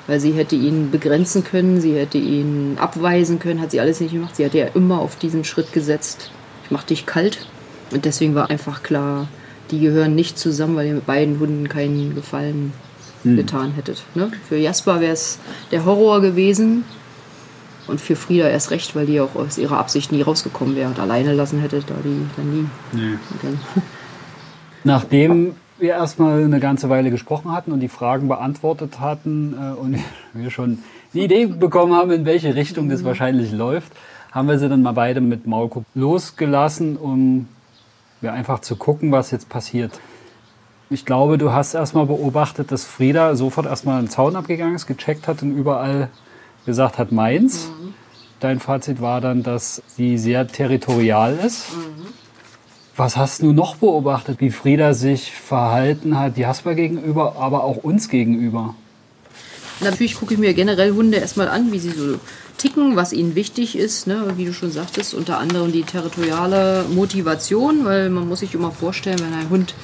weil sie hätte ihn begrenzen können, sie hätte ihn abweisen können, hat sie alles nicht gemacht. Sie hatte ja immer auf diesen Schritt gesetzt, ich mach dich kalt. Und deswegen war einfach klar, die gehören nicht zusammen, weil ihr mit beiden Hunden keinen Gefallen hm. getan hättet. Ne? Für Jasper wäre es der Horror gewesen und für Frieda erst recht, weil die auch aus ihrer Absicht nie rausgekommen wäre und alleine lassen hätte, da die dann nie. Nee. Okay. Nachdem wir erstmal eine ganze Weile gesprochen hatten und die Fragen beantwortet hatten äh, und wir schon die Idee bekommen haben, in welche Richtung das wahrscheinlich läuft, haben wir sie dann mal beide mit Maulkorb losgelassen, um einfach zu gucken, was jetzt passiert. Ich glaube, du hast erstmal beobachtet, dass Frieda sofort erstmal einen Zaun abgegangen ist, gecheckt hat und überall gesagt hat, meins. Mhm. Dein Fazit war dann, dass sie sehr territorial ist. Mhm. Was hast du noch beobachtet, wie Frieda sich verhalten hat, Jasper gegenüber, aber auch uns gegenüber? Natürlich gucke ich mir generell Hunde erstmal an, wie sie so ticken, was ihnen wichtig ist, ne? wie du schon sagtest, unter anderem die territoriale Motivation, weil man muss sich immer vorstellen, wenn ein Hund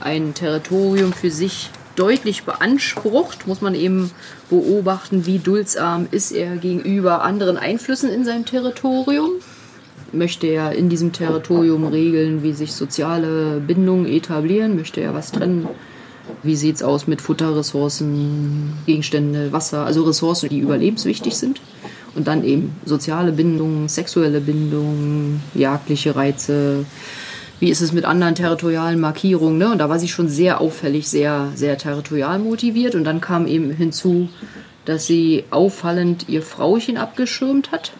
ein Territorium für sich deutlich beansprucht, muss man eben beobachten, wie duldsam ist er gegenüber anderen Einflüssen in seinem Territorium. Möchte er in diesem Territorium regeln, wie sich soziale Bindungen etablieren? Möchte er was trennen? Wie sieht es aus mit Futterressourcen, Gegenstände, Wasser, also Ressourcen, die überlebenswichtig sind? Und dann eben soziale Bindungen, sexuelle Bindungen, jagdliche Reize. Wie ist es mit anderen territorialen Markierungen? Ne? Und da war sie schon sehr auffällig, sehr, sehr territorial motiviert. Und dann kam eben hinzu, dass sie auffallend ihr Frauchen abgeschirmt hat,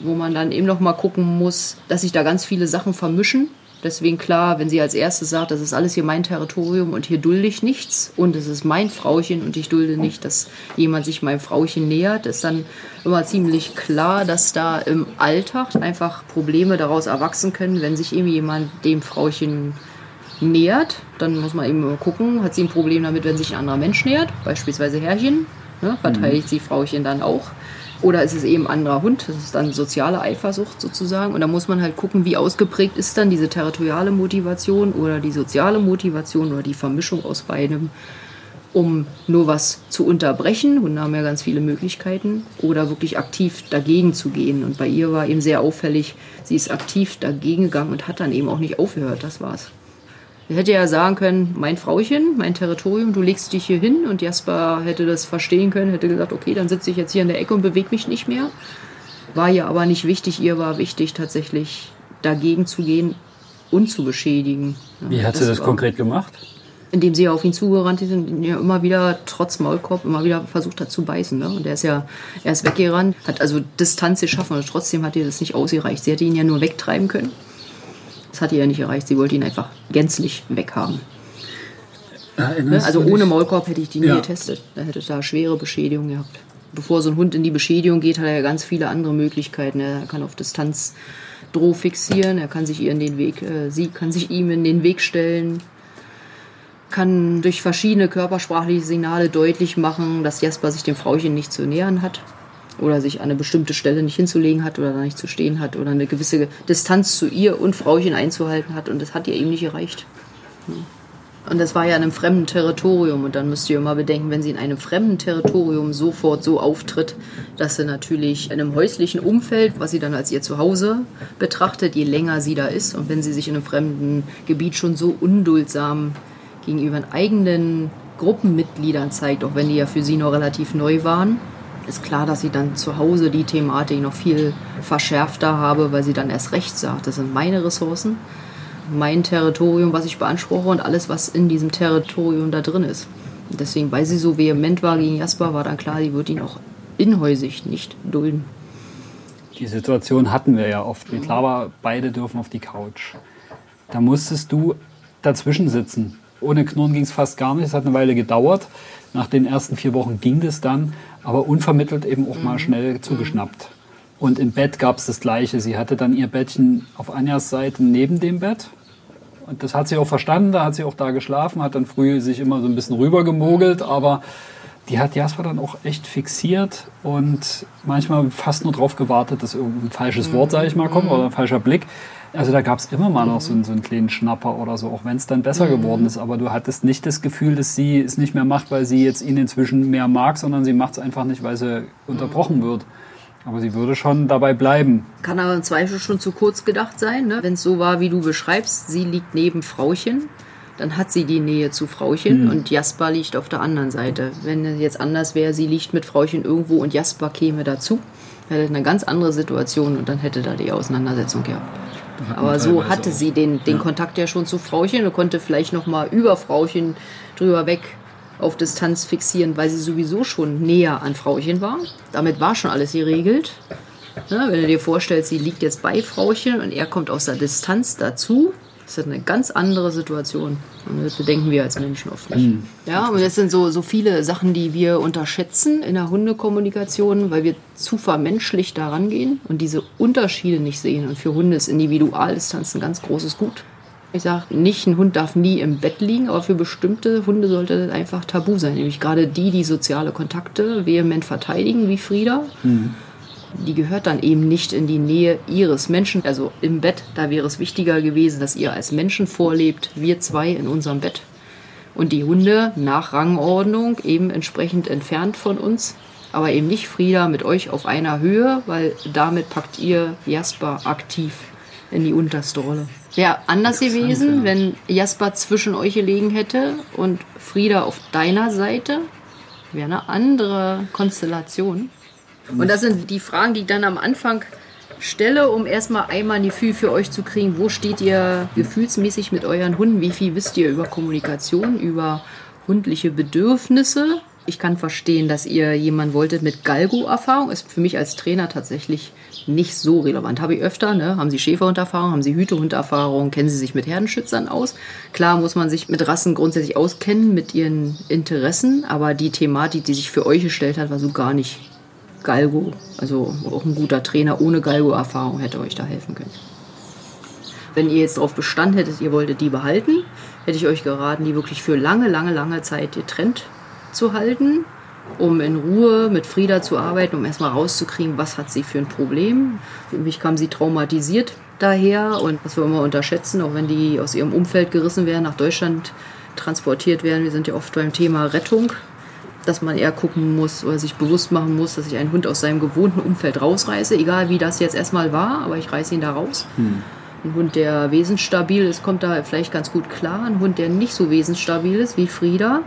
wo man dann eben noch mal gucken muss, dass sich da ganz viele Sachen vermischen Deswegen klar, wenn sie als erstes sagt, das ist alles hier mein Territorium und hier dulde ich nichts und es ist mein Frauchen und ich dulde nicht, dass jemand sich meinem Frauchen nähert, ist dann immer ziemlich klar, dass da im Alltag einfach Probleme daraus erwachsen können, wenn sich irgendwie jemand dem Frauchen nähert. Dann muss man eben gucken, hat sie ein Problem damit, wenn sich ein anderer Mensch nähert, beispielsweise Herrchen, ne, verteidigt mhm. sie Frauchen dann auch. Oder ist es eben ein anderer Hund? Das ist dann soziale Eifersucht sozusagen. Und da muss man halt gucken, wie ausgeprägt ist dann diese territoriale Motivation oder die soziale Motivation oder die Vermischung aus beidem, um nur was zu unterbrechen. Hunde haben ja ganz viele Möglichkeiten. Oder wirklich aktiv dagegen zu gehen. Und bei ihr war eben sehr auffällig, sie ist aktiv dagegen gegangen und hat dann eben auch nicht aufgehört. Das war's. Er hätte ja sagen können, mein Frauchen, mein Territorium, du legst dich hier hin und Jasper hätte das verstehen können, hätte gesagt, okay, dann sitze ich jetzt hier in der Ecke und bewege mich nicht mehr. War ihr aber nicht wichtig, ihr war wichtig tatsächlich dagegen zu gehen und zu beschädigen. Wie hat sie das, konkret gemacht? Indem sie auf ihn zugerannt ist und ja immer wieder, trotz Maulkorb, immer wieder versucht hat zu beißen. Ne? Und er ist ja, er ist weggerannt, hat also Distanz geschaffen und trotzdem hat ihr das nicht ausgereicht. Sie hätte ihn ja nur wegtreiben können. Das hat ihr ja nicht erreicht. Sie wollte ihn einfach gänzlich weghaben. Ne? Also ohne Maulkorb hätte ich die nie ja. getestet. Da hätte da schwere Beschädigung gehabt. Bevor so ein Hund in die Beschädigung geht, hat er ja ganz viele andere Möglichkeiten. Er kann auf Distanz Droh fixieren, er kann sich ihr in den Weg, äh, sie kann sich ihm in den Weg stellen, kann durch verschiedene körpersprachliche Signale deutlich machen, dass Jasper sich dem Frauchen nicht zu nähern hat oder sich an eine bestimmte Stelle nicht hinzulegen hat oder da nicht zu stehen hat oder eine gewisse Distanz zu ihr und Frauchen einzuhalten hat und das hat ihr eben nicht gereicht. Und das war ja in einem fremden Territorium und dann müsst ihr immer bedenken, wenn sie in einem fremden Territorium sofort so auftritt, dass sie natürlich in einem häuslichen Umfeld, was sie dann als ihr Zuhause betrachtet, je länger sie da ist und wenn sie sich in einem fremden Gebiet schon so unduldsam gegenüber eigenen Gruppenmitgliedern zeigt, auch wenn die ja für sie noch relativ neu waren, ist klar, dass sie dann zu Hause die Thematik noch viel verschärfter habe, weil sie dann erst recht sagt, das sind meine Ressourcen, mein Territorium, was ich beanspruche und alles, was in diesem Territorium da drin ist. Deswegen, weil sie so vehement war gegen Jasper, war dann klar, sie wird ihn auch inhäusig nicht dulden. Die Situation hatten wir ja oft. Klar war, beide dürfen auf die Couch. Da musstest du dazwischen sitzen. Ohne Knurren ging es fast gar nicht. Es hat eine Weile gedauert. Nach den ersten vier Wochen ging das dann aber unvermittelt eben auch mal mhm. schnell zugeschnappt. Und im Bett gab es das Gleiche. Sie hatte dann ihr Bettchen auf Anjas Seite neben dem Bett. Und das hat sie auch verstanden, da hat sie auch da geschlafen, hat dann früh sich immer so ein bisschen rübergemogelt, aber die hat Jasper dann auch echt fixiert und manchmal fast nur darauf gewartet, dass irgendein falsches Wort, sage ich mal, kommt oder ein falscher Blick. Also da gab es immer mal noch so, einen, so einen kleinen Schnapper oder so, auch wenn es dann besser geworden ist. Aber du hattest nicht das Gefühl, dass sie es nicht mehr macht, weil sie jetzt ihn inzwischen mehr mag, sondern sie macht es einfach nicht, weil sie unterbrochen wird. Aber sie würde schon dabei bleiben. Kann aber im Zweifel schon zu kurz gedacht sein, ne? wenn es so war, wie du beschreibst. Sie liegt neben Frauchen, dann hat sie die Nähe zu Frauchen Mhm. und Jasper liegt auf der anderen Seite. Wenn es jetzt anders wäre, sie liegt mit Frauchen irgendwo und Jasper käme dazu, hätte eine ganz andere Situation und dann hätte da die Auseinandersetzung gehabt. Aber so hatte sie den, den Kontakt ja schon zu Frauchen und konnte vielleicht noch mal über Frauchen drüber weg auf Distanz fixieren, weil sie sowieso schon näher an Frauchen war. Damit war schon alles geregelt. Ne, wenn du dir vorstellst, sie liegt jetzt bei Frauchen und er kommt aus der Distanz dazu, ist das eine ganz andere Situation. Und das bedenken wir als Menschen oft nicht. Ja, und das sind so, so viele Sachen, die wir unterschätzen in der Hundekommunikation, weil wir zu vermenschlicht da rangehen und diese Unterschiede nicht sehen. Und für Hunde ist Individualdistanz ein ganz großes Gut. Ich sage nicht, ein Hund darf nie im Bett liegen, aber für bestimmte Hunde sollte das einfach tabu sein. Nämlich gerade die, die soziale Kontakte vehement verteidigen, wie Frieda die gehört dann eben nicht in die Nähe ihres Menschen. Also im Bett, da wäre es wichtiger gewesen, dass ihr als Menschen vorlebt, wir zwei in unserem Bett. Und die Hunde nach Rangordnung eben entsprechend entfernt von uns. Aber eben nicht Frieda mit euch auf einer Höhe, weil damit packt ihr Jasper aktiv in die unterste Rolle. Wäre anders gewesen, ja. wenn Jasper zwischen euch gelegen hätte und Frieda auf deiner Seite. Wäre eine andere Konstellation. Und das sind die Fragen, die ich dann am Anfang stelle, um erstmal einmal ein Gefühl für euch zu kriegen, wo steht ihr gefühlsmäßig mit euren Hunden, wie viel wisst ihr über Kommunikation, über hundliche Bedürfnisse. Ich kann verstehen, dass ihr jemanden wolltet mit Galgo-Erfahrung. Ist für mich als Trainer tatsächlich nicht so relevant. Habe ich öfter, ne? Haben Sie Schäferhunderfahrung, haben Sie Hütehunderfahrung, kennen Sie sich mit Herdenschützern aus? Klar muss man sich mit Rassen grundsätzlich auskennen, mit ihren Interessen, aber die Thematik, die sich für euch gestellt hat, war so gar nicht Galgo. Also auch ein guter Trainer ohne Galgo-Erfahrung hätte euch da helfen können. Wenn ihr jetzt darauf Bestand hättet, ihr wolltet die behalten, hätte ich euch geraten, die wirklich für lange, lange, lange Zeit getrennt zu halten, um in Ruhe mit Frieda zu arbeiten, um erstmal rauszukriegen, was hat sie für ein Problem. Für mich kam sie traumatisiert daher und was wir immer unterschätzen, auch wenn die aus ihrem Umfeld gerissen werden, nach Deutschland transportiert werden. Wir sind ja oft beim Thema Rettung dass man eher gucken muss oder sich bewusst machen muss, dass ich einen Hund aus seinem gewohnten Umfeld rausreiße, egal wie das jetzt erstmal war, aber ich reiße ihn da raus. Ein Hund, der wesensstabil ist, kommt da vielleicht ganz gut klar. Ein Hund, der nicht so wesensstabil ist wie Frieda,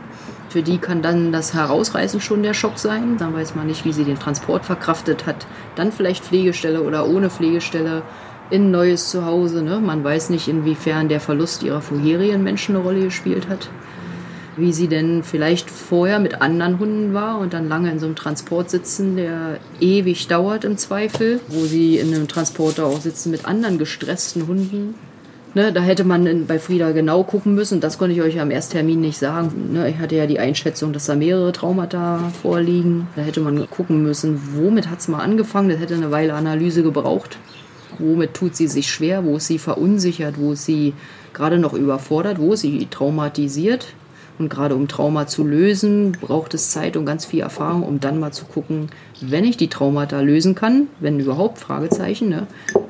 für die kann dann das Herausreißen schon der Schock sein. Dann weiß man nicht, wie sie den Transport verkraftet hat. Dann vielleicht Pflegestelle oder ohne Pflegestelle in ein neues Zuhause. Ne? Man weiß nicht, inwiefern der Verlust ihrer vorherigen Menschen eine Rolle gespielt hat wie sie denn vielleicht vorher mit anderen Hunden war und dann lange in so einem Transport sitzen, der ewig dauert im Zweifel, wo sie in einem Transporter auch sitzen mit anderen gestressten Hunden. Ne, da hätte man bei Frieda genau gucken müssen. Das konnte ich euch am Ersttermin nicht sagen. Ne, ich hatte ja die Einschätzung, dass da mehrere Traumata vorliegen. Da hätte man gucken müssen, womit hat es mal angefangen. Das hätte eine Weile Analyse gebraucht. Womit tut sie sich schwer? Wo ist sie verunsichert? Wo ist sie gerade noch überfordert? Wo ist sie traumatisiert? Und gerade um Trauma zu lösen, braucht es Zeit und ganz viel Erfahrung, um dann mal zu gucken, wenn ich die Traumata lösen kann, wenn überhaupt, Fragezeichen, ne?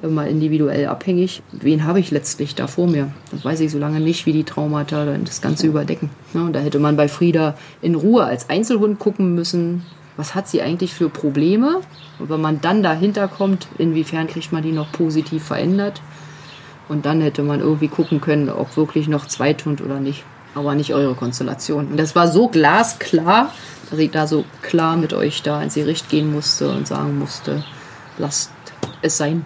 mal individuell abhängig, wen habe ich letztlich da vor mir? Das weiß ich so lange nicht, wie die Traumata das Ganze überdecken. Ne? Und da hätte man bei Frieda in Ruhe als Einzelhund gucken müssen, was hat sie eigentlich für Probleme? Und wenn man dann dahinter kommt, inwiefern kriegt man die noch positiv verändert? Und dann hätte man irgendwie gucken können, ob wirklich noch Zweithund oder nicht aber nicht eure Konstellation. Und das war so glasklar, dass ich da so klar mit euch da ins Gericht gehen musste und sagen musste, lasst es sein.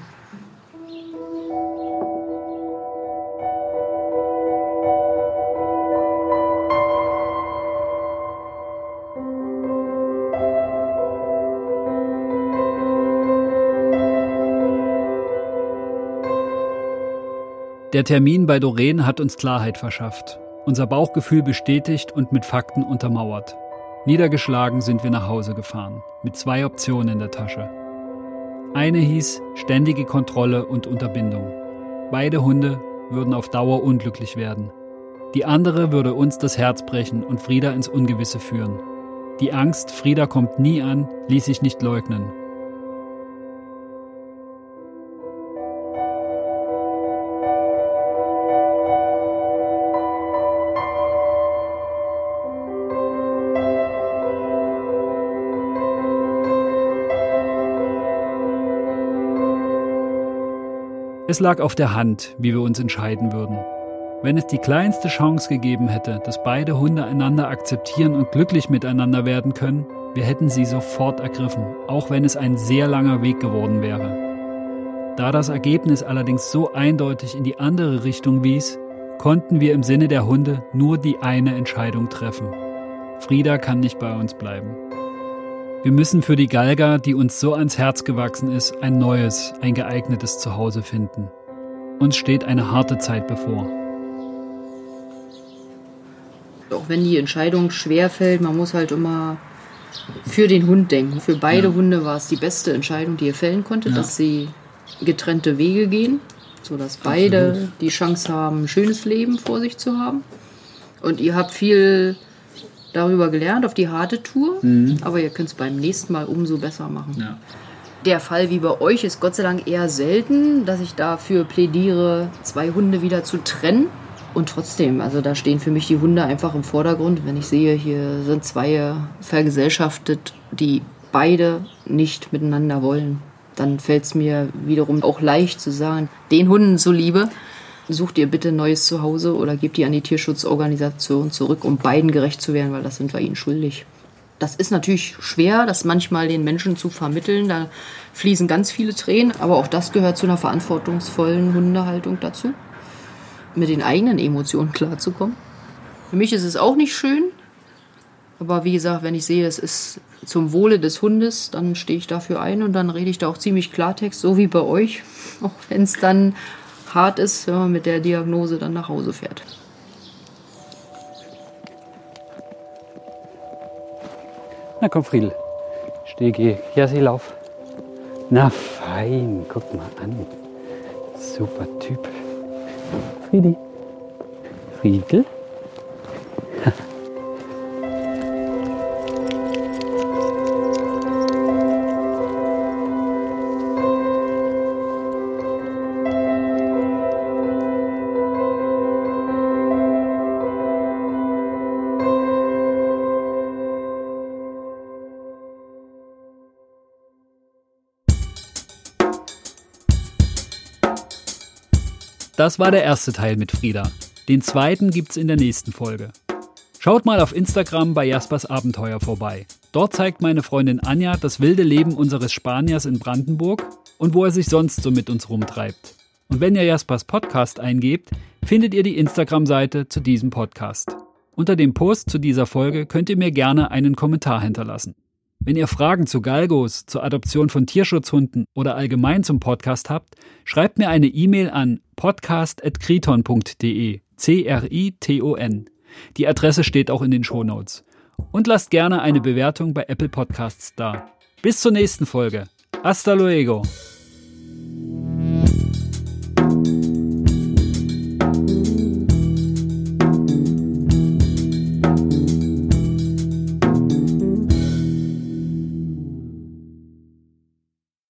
Der Termin bei Doreen hat uns Klarheit verschafft, unser Bauchgefühl bestätigt und mit Fakten untermauert. Niedergeschlagen sind wir nach Hause gefahren, mit zwei Optionen in der Tasche. Eine hieß ständige Kontrolle und Unterbindung. Beide Hunde würden auf Dauer unglücklich werden. Die andere würde uns das Herz brechen und Frieda ins Ungewisse führen. Die Angst, Frieda kommt nie an, ließ sich nicht leugnen. Es lag auf der Hand, wie wir uns entscheiden würden. Wenn es die kleinste Chance gegeben hätte, dass beide Hunde einander akzeptieren und glücklich miteinander werden können, wir hätten sie sofort ergriffen, auch wenn es ein sehr langer Weg geworden wäre. Da das Ergebnis allerdings so eindeutig in die andere Richtung wies, konnten wir im Sinne der Hunde nur die eine Entscheidung treffen. Frieda kann nicht bei uns bleiben. Wir müssen für die Galga, die uns so ans Herz gewachsen ist, ein neues, ein geeignetes Zuhause finden. Uns steht eine harte Zeit bevor. Auch wenn die Entscheidung schwer fällt, man muss halt immer für den Hund denken. Für beide ja. Hunde war es die beste Entscheidung, die ihr fällen konntet, ja. dass sie getrennte Wege gehen, sodass beide Absolut. die Chance haben, ein schönes Leben vor sich zu haben. Und ihr habt viel darüber gelernt auf die harte Tour, mhm. aber ihr könnt es beim nächsten Mal umso besser machen. Ja. Der Fall wie bei euch ist Gott sei Dank eher selten, dass ich dafür plädiere, zwei Hunde wieder zu trennen. Und trotzdem, also da stehen für mich die Hunde einfach im Vordergrund. Wenn ich sehe, hier sind zwei vergesellschaftet, die beide nicht miteinander wollen, dann fällt es mir wiederum auch leicht zu sagen, den Hunden zuliebe, sucht ihr bitte ein neues Zuhause oder gebt die an die Tierschutzorganisation zurück, um beiden gerecht zu werden, weil das sind wir ihnen schuldig. Das ist natürlich schwer, das manchmal den Menschen zu vermitteln. Da fließen ganz viele Tränen, aber auch das gehört zu einer verantwortungsvollen Hundehaltung dazu, mit den eigenen Emotionen klarzukommen. Für mich ist es auch nicht schön, aber wie gesagt, wenn ich sehe, es ist zum Wohle des Hundes, dann stehe ich dafür ein und dann rede ich da auch ziemlich Klartext, so wie bei euch, auch wenn es dann hart ist, wenn man mit der Diagnose dann nach Hause fährt. Na komm, Friedel. Steh, Ja, sie lauf. Na fein, guck mal an. Super Typ. Friedi. Friedel. Das war der erste Teil mit Frieda. Den zweiten gibt's in der nächsten Folge. Schaut mal auf Instagram bei Jaspers Abenteuer vorbei. Dort zeigt meine Freundin Anja das wilde Leben unseres Spaniers in Brandenburg und wo er sich sonst so mit uns rumtreibt. Und wenn ihr Jaspers Podcast eingebt, findet ihr die Instagram-Seite zu diesem Podcast. Unter dem Post zu dieser Folge könnt ihr mir gerne einen Kommentar hinterlassen. Wenn ihr Fragen zu Galgos, zur Adoption von Tierschutzhunden oder allgemein zum Podcast habt, schreibt mir eine E-Mail an podcast.kriton.de. C-R-I-T-O-N. Die Adresse steht auch in den Shownotes. Und lasst gerne eine Bewertung bei Apple Podcasts da. Bis zur nächsten Folge. Hasta luego.